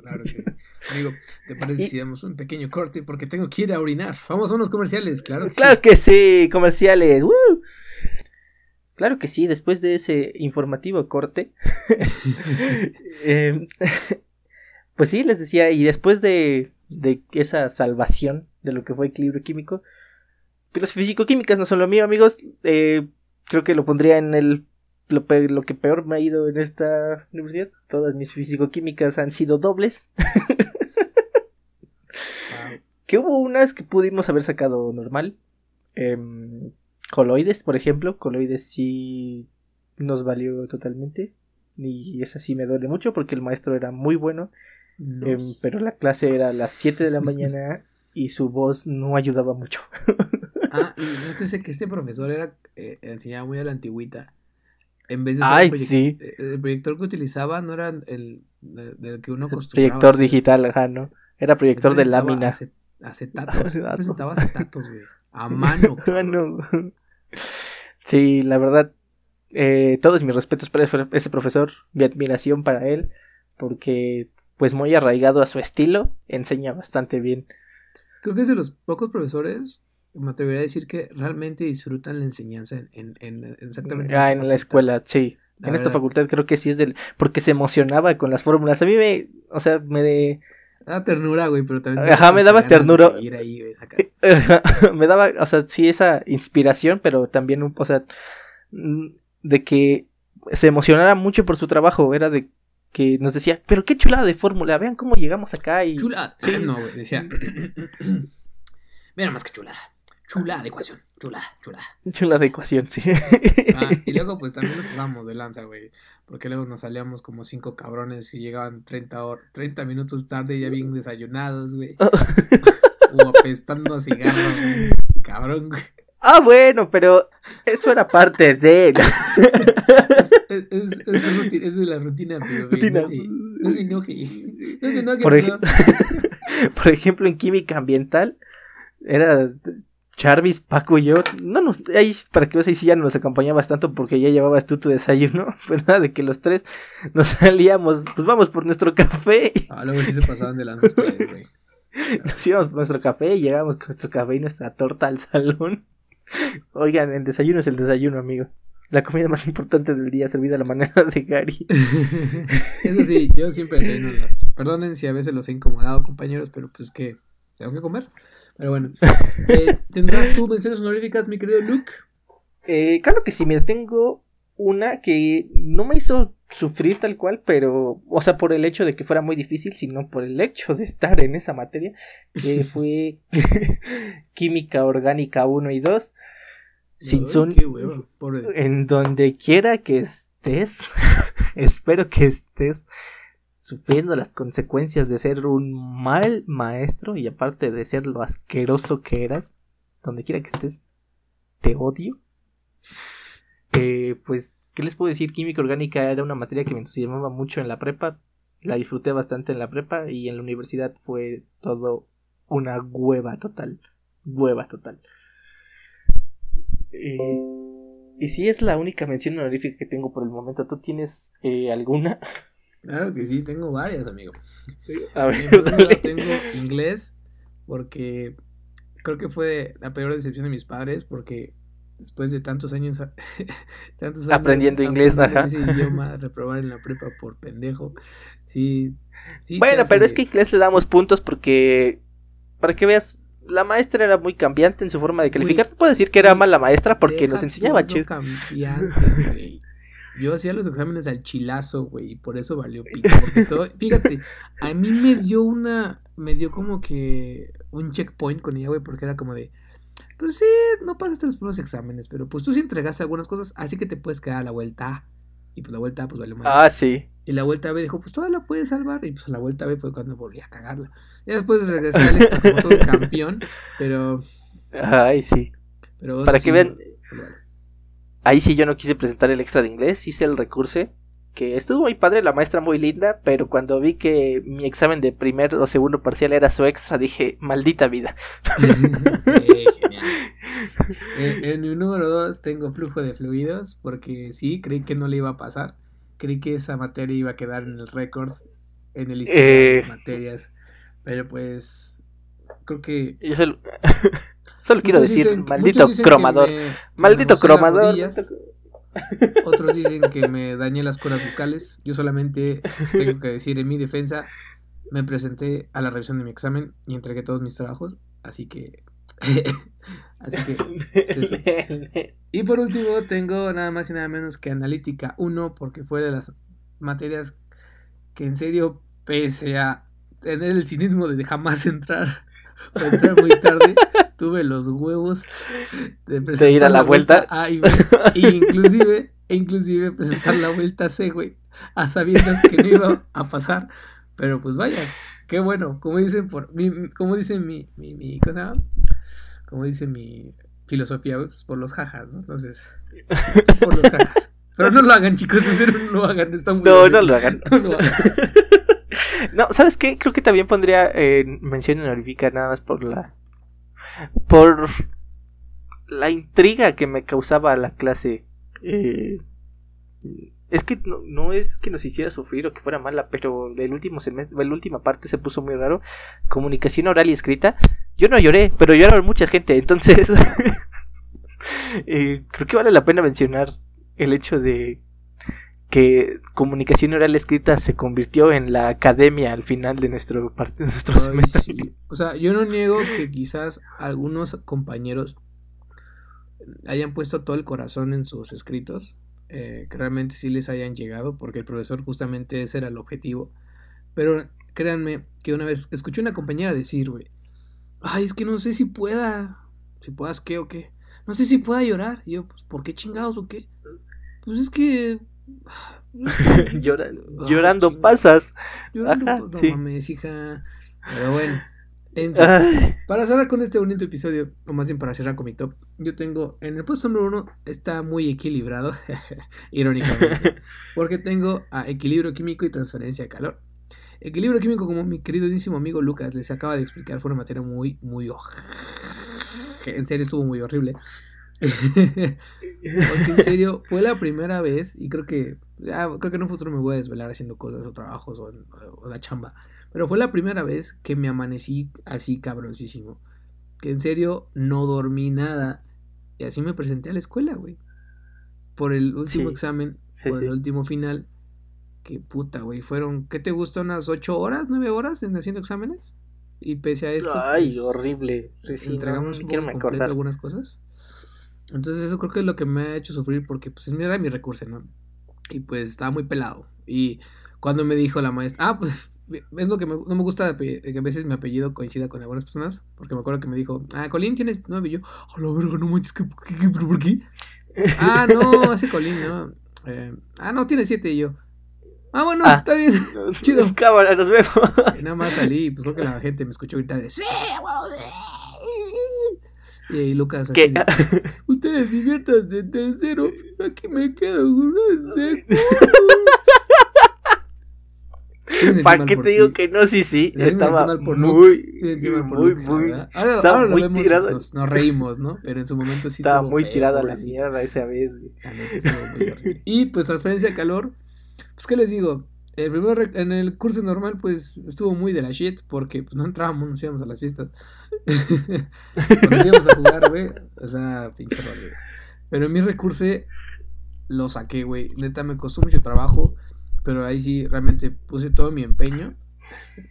claro que Amigo, ¿te parece si damos un pequeño corte? Porque tengo que ir a orinar. Vamos a unos comerciales, claro. Que claro que sí, comerciales. Claro que sí, después de ese informativo corte. Em, pues sí, les decía, y después de, de esa salvación de lo que fue equilibrio químico, las físico-químicas no son lo mío, amigos. Eh, creo que lo pondría en el lo, lo, que peor me ha ido en esta universidad. Todas mis físico-químicas han sido dobles. Que hubo unas que pudimos haber sacado normal. Em, coloides, por ejemplo. Coloides sí nos valió totalmente. Y esa sí me duele mucho porque el maestro era muy bueno. Em, pero la clase era a las 7 de la mañana y su voz no ayudaba mucho. ah, y nótese que este profesor era eh, enseñaba muy a la antigüita. En vez de Ay, el, sí. Eh, el proyector que utilizaba no era el, del que uno acostumbraba. Proyector digital, ajá, ¿no? Era proyector de lámina. Acetatos. Presentaba acetatos, güey. A mano. Sí, la verdad. Eh, todos mis respetos para ese profesor. Mi admiración para él. Porque, pues, muy arraigado a su estilo, enseña bastante bien. Creo que es de los pocos profesores me atrevería a decir que realmente disfrutan la enseñanza en, en, exactamente ah, en, la escuela, sí. en esta facultad creo que sí es del porque se emocionaba con las fórmulas. A mí me, o sea, me de daba ternura, güey, pero también Ajá, me daba ternura. me daba, o sea, sí esa inspiración, pero también o sea, mm, de que se emocionara mucho por su trabajo, era de que nos decía, pero qué chulada de fórmula, vean cómo llegamos acá y chulada. Sí, no, güey, decía Mira más que chulada. Chula de ecuación, chula, chula. Chula de ecuación, sí. Ah, y luego pues también nos pasábamos de lanza, güey. Porque luego nos salíamos como cinco cabrones y llegaban 30, 30 minutos tarde ya bien desayunados, güey. o apestando a cigarros, Cabrón, güey. Ah, bueno, pero eso era parte de... es, es, es, de la rutina, pero rutina. no, se, no se enoje. No se enoje, por, por ejemplo, en química ambiental era Charvis, Paco y yo, no nos, ahí, para que veas, ahí sí ya no nos acompañabas tanto porque ya llevabas tú tu desayuno, fue nada de que los tres nos salíamos, pues vamos por nuestro café. Ah, luego sí se pasaban de lanzas ustedes, güey. Nos íbamos por nuestro café y llegábamos con nuestro café y nuestra torta al salón. Oigan, el desayuno es el desayuno, amigo. La comida más importante del día servida a la manera de Gary. Eso sí, yo siempre desayuno las. Perdonen si a veces los he incomodado, compañeros, pero pues que tengo que comer. Pero bueno, eh, ¿tendrás tú menciones honoríficas, mi querido Luke? Eh, claro que sí, mira, tengo una que no me hizo sufrir tal cual, pero, o sea, por el hecho de que fuera muy difícil, sino por el hecho de estar en esa materia, que fue Química Orgánica 1 y 2. Sin son, en donde quiera que estés, espero que estés sufriendo las consecuencias de ser un mal maestro y aparte de ser lo asqueroso que eras, donde quiera que estés, te odio. Eh, pues, ¿qué les puedo decir? Química orgánica era una materia que me entusiasmaba mucho en la prepa, la disfruté bastante en la prepa y en la universidad fue todo una hueva total, hueva total. Eh, y si es la única mención honorífica que tengo por el momento, ¿tú tienes eh, alguna? Claro que sí, tengo varias, amigo. A ver, tengo inglés porque creo que fue la peor decepción de mis padres porque después de tantos años, tantos aprendiendo inglés, ajá. Ese idioma, reprobar en la prepa por pendejo. Sí. bueno, pero es que inglés le damos puntos porque para que veas la maestra era muy cambiante en su forma de calificar. No puedo decir que era mala maestra porque nos enseñaba chido. cambiante, yo hacía los exámenes al chilazo, güey, y por eso valió pito. Porque todo, fíjate, a mí me dio una, me dio como que un checkpoint con ella, güey, porque era como de, pues sí, no pasaste los primeros exámenes, pero pues tú sí entregaste algunas cosas, así que te puedes quedar a la vuelta Y pues la vuelta A, pues valió más. Ah, sí. Y la vuelta B dijo, pues todavía la puedes salvar. Y pues la vuelta B fue cuando volví a cagarla. Y después regresar al como todo campeón, pero... Ay, sí. Pero Para que vean... Ahí sí yo no quise presentar el extra de inglés, hice el recurso, que estuvo muy padre, la maestra muy linda, pero cuando vi que mi examen de primer o segundo parcial era su extra, dije, maldita vida. sí, genial. En, mi número dos tengo flujo de fluidos, porque sí, creí que no le iba a pasar. Creí que esa materia iba a quedar en el récord, en el historial de eh. materias. Pero pues, creo que... Solo quiero decir, maldito cromador. Maldito cromador. Otros dicen que me dañé las cuerdas vocales. Yo solamente tengo que decir en mi defensa, me presenté a la revisión de mi examen y entregué todos mis trabajos. Así que... así que... Y por último tengo nada más y nada menos que analítica 1 porque fue de las materias que en serio, pese a tener el cinismo de jamás entrar o entrar muy tarde, tuve los huevos de, ir a la, vuelta, A y B, e inclusive, e inclusive presentar la vuelta C, güey, a sabiendas que no iba a pasar, pero pues vaya, qué bueno, como dicen por, mi, como dice mi, mi, mi cosa, como dice mi filosofía, pues, por los jajas, ¿no? Entonces, por los jajas. Pero no lo hagan, chicos, no lo hagan, está muy No, no lo hagan. No lo hagan. No, ¿sabes qué? Creo que también pondría eh, mención honorífica nada más por la por la intriga que me causaba la clase. Eh, es que no, es que nos hiciera sufrir o que fuera mala, pero el último semestre, la última parte se puso muy raro. Comunicación oral y escrita. Yo no lloré, pero lloraron mucha gente, entonces eh, creo que vale la pena mencionar el hecho de que comunicación oral escrita se convirtió en la academia al final de nuestro, parte, nuestro semestre. O sea, yo no niego que quizás algunos compañeros hayan puesto todo el corazón en sus escritos, eh, que realmente sí les hayan llegado, porque el profesor justamente ese era el objetivo. Pero créanme que una vez escuché una compañera decir, güey, ay, es que no sé si pueda, si puedas qué o qué, no sé si pueda llorar. Y yo, pues, ¿por qué chingados o qué? Pues es que llorando pasas. Llorando, no mames, hija. Pero bueno. para cerrar con este bonito episodio, o más bien para cerrar con mi top, yo tengo en el puesto número uno, está muy equilibrado, irónicamente, porque tengo a equilibrio químico y transferencia de calor. Equilibrio químico, como mi queridísimo amigo Lucas les acaba de explicar, fue una materia muy, muy en serio estuvo muy horrible. Porque en serio, fue la primera vez, y creo que, creo que en un futuro me voy a desvelar haciendo cosas o trabajos o, o la chamba. Pero fue la primera vez que me amanecí así cabroncísimo. Que en serio no dormí nada. Y así me presenté a la escuela, güey. Por el último examen, por el último final. Que puta, güey. Fueron, ¿qué te gusta? ¿Unas ocho horas, nueve horas en haciendo exámenes? Y pese a esto. Ay, pues, horrible. entregamos un poco algunas cosas. Entonces, eso creo que es lo que me ha hecho sufrir porque, pues, es mi recurso, ¿no? Y pues estaba muy pelado. Y cuando me dijo la maestra, ah, pues es lo que me, no me gusta que a veces mi apellido coincida con algunas personas. Porque me acuerdo que me dijo, ah, Colín tienes nueve. Y yo, a la verga, no manches, ¿qué, qué, por qué? ah, no, ese Colín, no. Eh, ah, no, tiene siete. Y yo, ah, bueno, ah, está bien. Chido. Cámara, nos vemos. Y nada más salí, pues creo que la gente me escuchó gritar de, sí, y ahí Lucas así, ustedes diviertas de tercero, aquí me quedo con un ¿Para qué te digo que no? Sí, sí. Estaba muy, muy, muy, Estaba muy tirado. Nos, reímos, ¿no? Pero en su momento sí. Estaba muy tirada la mierda esa vez. y pues transferencia de calor. Pues, ¿qué les digo? El primer en el curso normal, pues estuvo muy de la shit porque pues, no entrábamos, nos íbamos a las fiestas. nos íbamos a jugar, güey. O sea, pinche rollo. Pero en mi recurso lo saqué, güey. Neta, me costó mucho trabajo. Pero ahí sí, realmente puse todo mi empeño.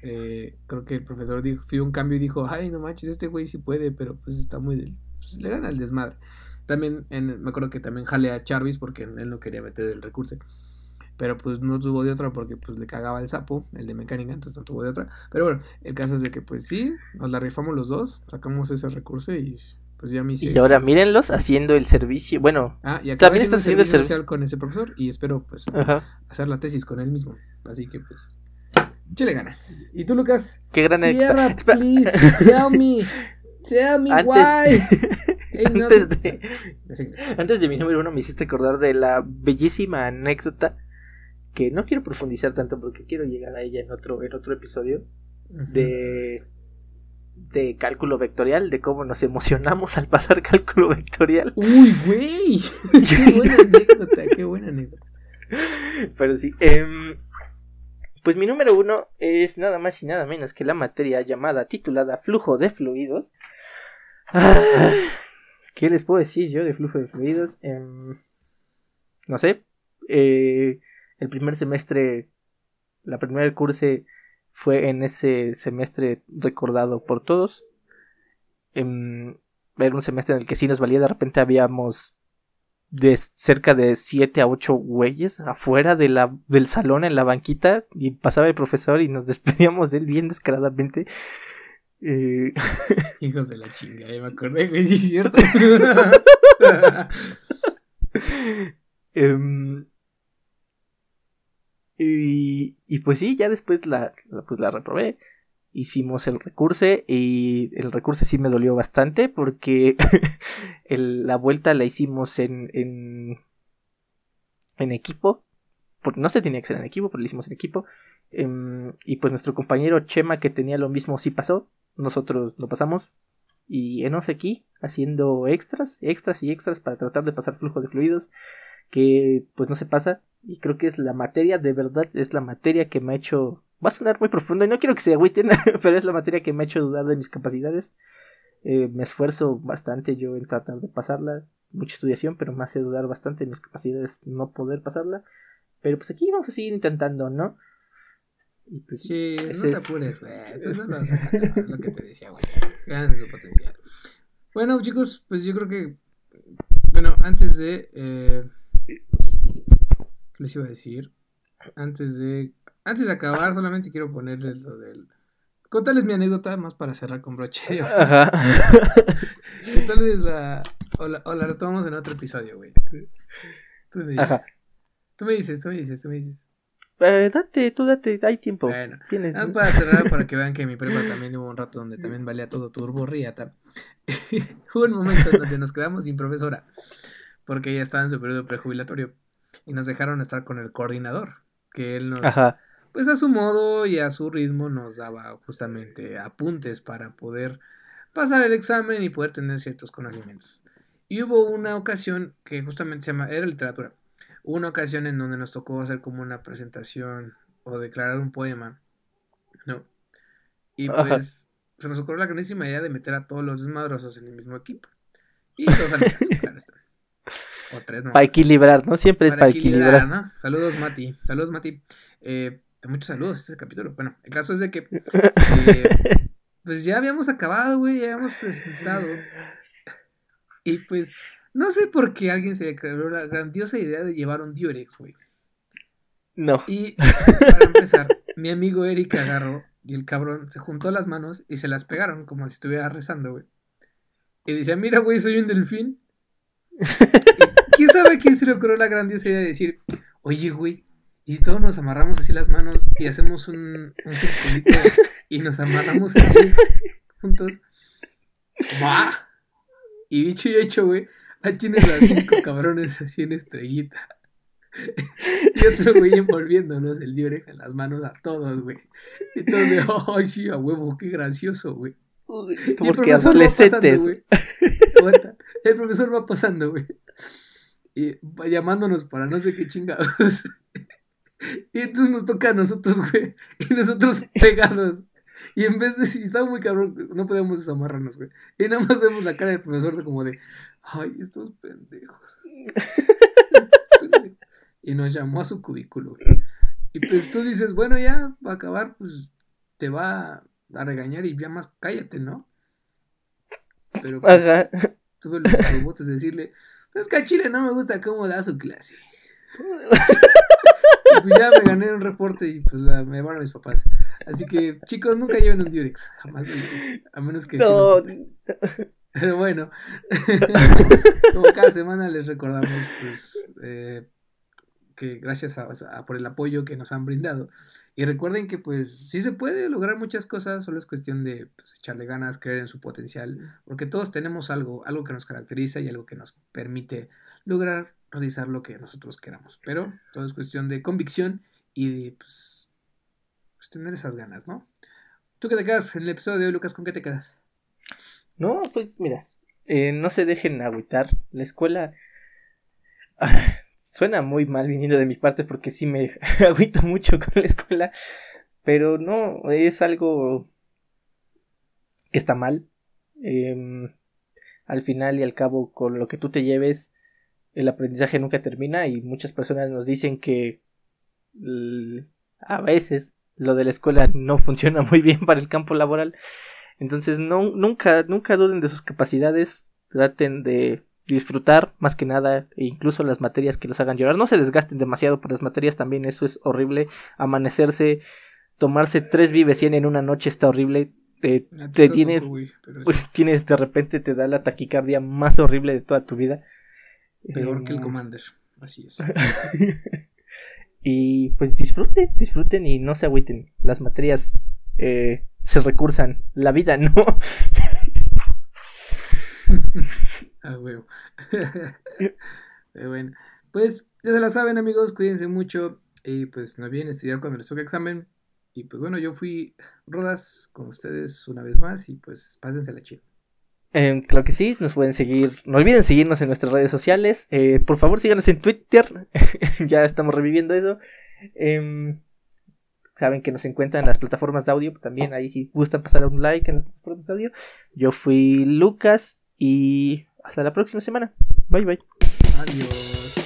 Eh, creo que el profesor dijo, fui un cambio y dijo, ay, no manches, este güey sí puede, pero pues está muy... Pues, le gana el desmadre. También, en, me acuerdo que también jale a Charvis porque él no quería meter el recurso. Pero pues no tuvo de otra porque pues le cagaba el sapo, el de mecánica, entonces no tuvo de otra. Pero bueno, el caso es de que pues sí, nos la rifamos los dos, sacamos ese recurso y pues ya me hice... Y ahora mírenlos haciendo el servicio. Bueno, ah, y también estás haciendo el servicio con ese profesor y espero pues hacer la tesis con él mismo. Así que pues Chile ganas. ¿Y tú, Lucas? Qué gran Sierra, please, tell me. Tell me why. antes, de, antes de mi número uno me hiciste acordar de la bellísima anécdota que no quiero profundizar tanto porque quiero llegar a ella en otro, en otro episodio de de cálculo vectorial, de cómo nos emocionamos al pasar cálculo vectorial. Uy, güey. qué buena anécdota, qué buena anécdota. Pero sí, em, pues mi número uno es nada más y nada menos que la materia llamada, titulada flujo de fluidos. Ah, ¿Qué les puedo decir yo de flujo de fluidos? Em, no sé. Eh, el primer semestre, la primera curso fue en ese semestre recordado por todos. En, era un semestre en el que sí nos valía, de repente habíamos de cerca de 7 a 8 güeyes afuera de la, del salón en la banquita y pasaba el profesor y nos despedíamos de él bien descaradamente. Eh... Hijos de la chinga, me acordé, güey, sí es cierto. eh, y, pues sí, ya después la, pues la reprobé. Hicimos el recurso y el recurso sí me dolió bastante porque la vuelta la hicimos en, en, en equipo. Porque no se tenía que hacer en equipo, pero lo hicimos en equipo. Em, y pues nuestro compañero Chema, que tenía lo mismo, sí pasó. Nosotros lo pasamos. Y enos aquí, haciendo extras, extras y extras para tratar de pasar flujo de fluidos. Que pues no se pasa y creo que es la materia, de verdad, es la materia que me ha hecho. Va a sonar muy profundo y no quiero que se agüiten, pero es la materia que me ha hecho dudar de mis capacidades. Eh, me esfuerzo bastante yo en tratar de pasarla. Mucha estudiación, pero me hace dudar bastante de mis capacidades no poder pasarla. Pero pues aquí vamos a seguir intentando, ¿no? Y pues, sí, no te apures, güey. Entonces no lo lo que te decía, güey. Grande su potencial. Bueno, chicos, pues yo creo que. Bueno, antes de. Eh les iba a decir? Antes de, antes de acabar, solamente quiero ponerles lo del... Contarles mi anécdota más para cerrar con broche. Ajá. Tal vez la... O la, o la retomamos en otro episodio, güey. Tú me dices. Tú me dices, tú me dices, tú me dices. Eh, date, tú date, hay tiempo. Bueno, más para cerrar, para que vean que mi prepa también hubo un rato donde también valía todo turbo riata. hubo un momento en donde nos quedamos sin profesora, porque ella estaba en su periodo prejubilatorio y nos dejaron estar con el coordinador, que él nos, pues a su modo y a su ritmo nos daba justamente apuntes para poder pasar el examen y poder tener ciertos conocimientos. Y hubo una ocasión que justamente se llama, era literatura, hubo una ocasión en donde nos tocó hacer como una presentación o declarar un poema, ¿no? Y pues se nos ocurrió la grandísima idea de meter a todos los desmadrosos en el mismo equipo. Y dos amigos, claro está. O tres, ¿no? Para equilibrar, ¿no? Siempre es para equilibrar. ¿no? Saludos, Mati. Saludos, Mati. Eh, muchos saludos este capítulo. Bueno, el caso es de que eh, pues ya habíamos acabado, güey, ya habíamos presentado. Y pues, no sé por qué alguien se le creó la grandiosa idea de llevar un Durex, güey. No. Y para empezar, mi amigo Eric agarró y el cabrón se juntó las manos y se las pegaron como si estuviera rezando, güey. Y decía, mira, güey, soy un delfín. ¿Quién a se le ocurrió la grandiosa idea de decir, oye, güey, y todos nos amarramos así las manos y hacemos un, un circulito y nos amarramos ahí juntos? ¡Bah! Y dicho y hecho, güey, ahí tienes las cinco cabrones así en estrellita. y otro güey envolviéndonos el diurex en las manos a todos, güey. Entonces, ay, sí, a huevo, qué gracioso, güey. Porque adolescentes. el profesor va pasando, güey. Y va llamándonos para no sé qué chingados. y entonces nos toca a nosotros, güey. Y nosotros pegados. Y en vez de, si estaba muy cabrón, no podíamos desamarrarnos, güey. Y nada más vemos la cara del profesor de como de, ay, estos pendejos. y nos llamó a su cubículo. Y pues tú dices, bueno, ya va a acabar, pues te va a regañar y ya más cállate, ¿no? Pero pues, tuve los robots de decirle, es que a Chile no me gusta cómo da su clase. pues ya me gané un reporte y pues la, me llevaron mis papás. Así que, chicos, nunca lleven un Durex. Jamás. A menos que. No. Pero bueno, como cada semana les recordamos, pues, eh, que gracias a, por el apoyo que nos han brindado. Y recuerden que pues sí se puede lograr muchas cosas, solo es cuestión de pues, echarle ganas, creer en su potencial, porque todos tenemos algo, algo que nos caracteriza y algo que nos permite lograr realizar lo que nosotros queramos. Pero todo es cuestión de convicción y de pues, pues, tener esas ganas, ¿no? ¿Tú qué te quedas en el episodio de hoy, Lucas? ¿Con qué te quedas? No, pues mira, eh, no se dejen agüitar. La escuela suena muy mal viniendo de mi parte porque sí me agüito mucho con la escuela, pero no, es algo que está mal. Em, al final y al cabo, con lo que tú te lleves, el aprendizaje nunca termina y muchas personas nos dicen que a veces lo de la escuela no funciona muy bien para el campo laboral. Entonces, no, nunca, nunca duden de sus capacidades, traten de disfrutar más que nada, e incluso las materias que los hagan llorar. No se desgasten demasiado por las materias también, eso es horrible. Amanecerse, tomarse tres vives 100 en una noche está horrible. Te, te tiene, tienes, de repente te da la taquicardia más horrible de toda tu vida. Peor que el Commander, así es. y pues disfruten, disfruten y no se agüiten. Las materias eh, se recursan, la vida no. Ah, huevo. bueno, pues ya se la saben, amigos, cuídense mucho. Y pues no olviden estudiar cuando les toque examen. Y pues bueno, yo fui Rodas con ustedes una vez más. Y pues pásense la chido. Eh, claro que sí, nos pueden seguir. No olviden seguirnos en nuestras redes sociales. Eh, por favor, síganos en Twitter. ya estamos reviviendo eso. Em, saben que nos encuentran en las plataformas de audio. También ahí si gustan pasar un like en las plataformas de audio. Yo fui Lucas y hasta la próxima semana. Bye bye. Adiós.